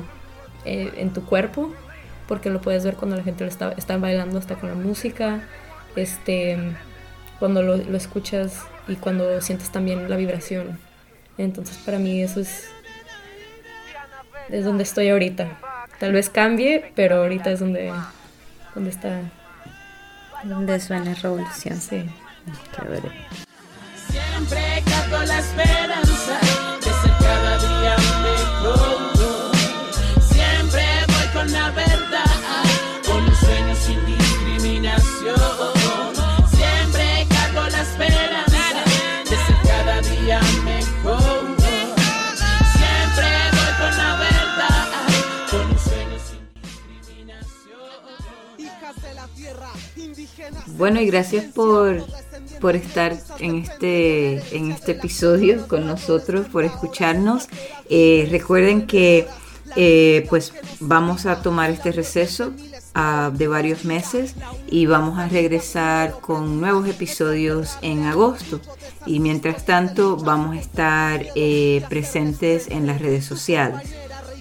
eh, en tu cuerpo, porque lo puedes ver cuando la gente está, está bailando hasta con la música, este, cuando lo, lo escuchas y cuando sientes también la vibración. Entonces para mí eso es, es donde estoy ahorita. Tal vez cambie, pero ahorita es donde, donde está. Donde suena revolución. Sí. Siempre la esperanza Bueno, y gracias por, por estar en este, en este episodio con nosotros, por escucharnos. Eh, recuerden que eh, pues vamos a tomar este receso ah, de varios meses y vamos a regresar con nuevos episodios en agosto. Y mientras tanto vamos a estar eh, presentes en las redes sociales.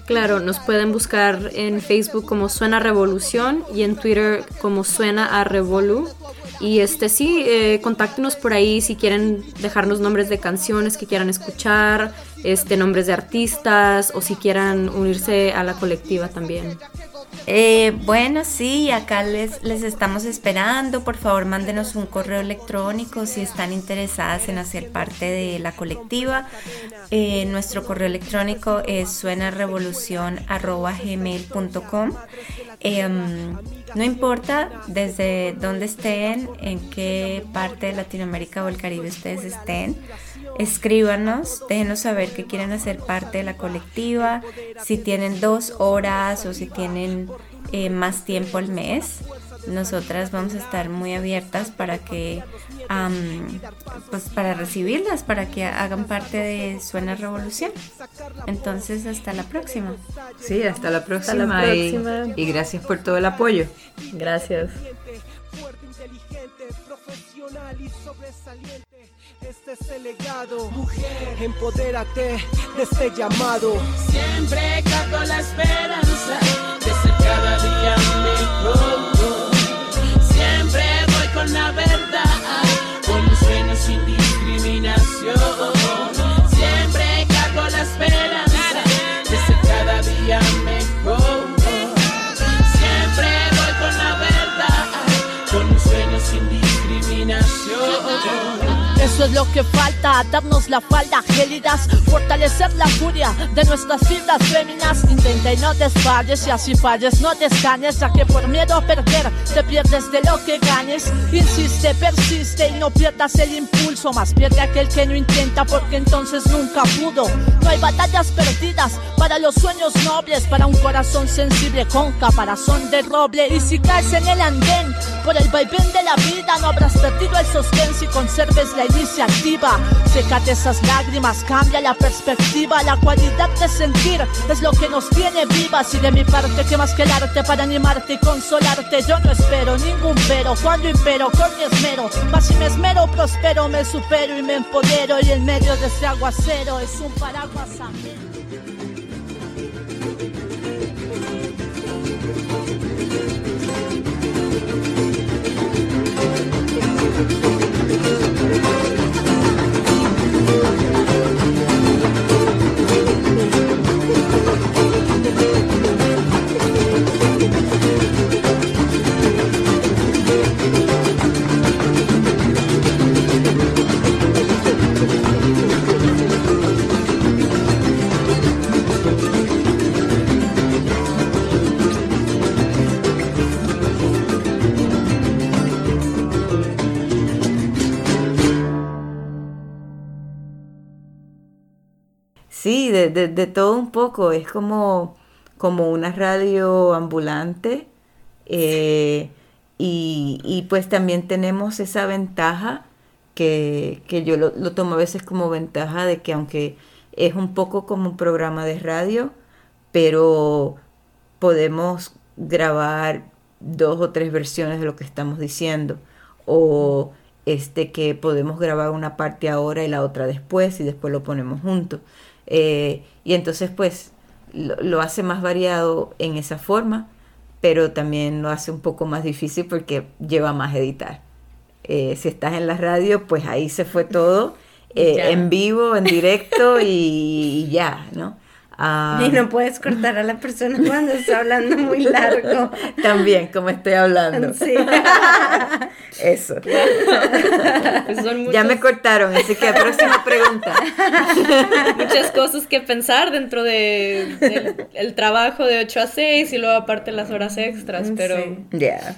Claro, nos pueden buscar en Facebook como Suena Revolución y en Twitter como Suena a Revolu. Y este sí, eh, contáctenos por ahí si quieren dejarnos nombres de canciones que quieran escuchar, este nombres de artistas o si quieran unirse a la colectiva también. Eh, bueno, sí, acá les, les estamos esperando. Por favor, mándenos un correo electrónico si están interesadas en hacer parte de la colectiva. Eh, nuestro correo electrónico es suenarevolucion.gmail.com Em, No importa desde dónde estén, en qué parte de Latinoamérica o el Caribe ustedes estén. Escríbanos, déjenos saber que quieren hacer parte de la colectiva, si tienen dos horas o si tienen eh, más tiempo al mes. Nosotras vamos a estar muy abiertas para que, pues para recibirlas, para que hagan parte de Suena Revolución. Entonces, hasta la próxima. Sí, hasta la próxima, la y- próxima. y gracias por todo el apoyo. Gracias. fuerte, inteligente, profesional y sobresaliente. Este es el legado. Mujer, empodérate de este llamado. Siempre capto la esperanza de ser cada día mejor. Siempre voy con la verdad, con un sueño sin discriminación. Siempre cargo la esperanza Eso es lo que falta, darnos la falda gélidas, fortalecer la furia de nuestras fibras féminas. Intenta y no desfalles, y así falles, no desganes, ya que por miedo a perder te pierdes de lo que ganes. Insiste, persiste y no pierdas el impulso, más pierde aquel que no intenta porque entonces nunca pudo. No hay batallas perdidas para los sueños nobles, para un corazón sensible con caparazón de roble. Y si caes en el andén, por el vaivén de la vida no habrás perdido el sostén si conserves la iniciativa. Sécate esas lágrimas, cambia la perspectiva. La cualidad de sentir es lo que nos tiene vivas. Y de mi parte, que más que el arte para animarte y consolarte. Yo no espero ningún pero cuando impero con mi esmero. Más si me esmero, prospero, me supero y me empodero. Y en medio de este aguacero es un paraguas amén. De, todo un poco. Es como, como una radio ambulante. eh, y, y pues también tenemos esa ventaja que, que yo lo, lo tomo a veces como ventaja de que aunque es un poco como un programa de radio, pero podemos grabar dos o tres versiones de lo que estamos diciendo o este que podemos grabar una parte ahora y la otra después y después lo ponemos juntos Eh, y entonces pues lo, lo hace más variado en esa forma pero también lo hace un poco más difícil porque lleva más editar. Eh, si estás en la radio pues ahí se fue todo eh, en vivo en directo y, y ya no Ah, Y no puedes cortar a la persona cuando está hablando muy largo. también como estoy hablando. Sí. eso. Pues son ya me cortaron así que próxima pregunta. Muchas cosas que pensar dentro de, del el trabajo de 8 a 6 y luego aparte las horas extras, pero Sí. ya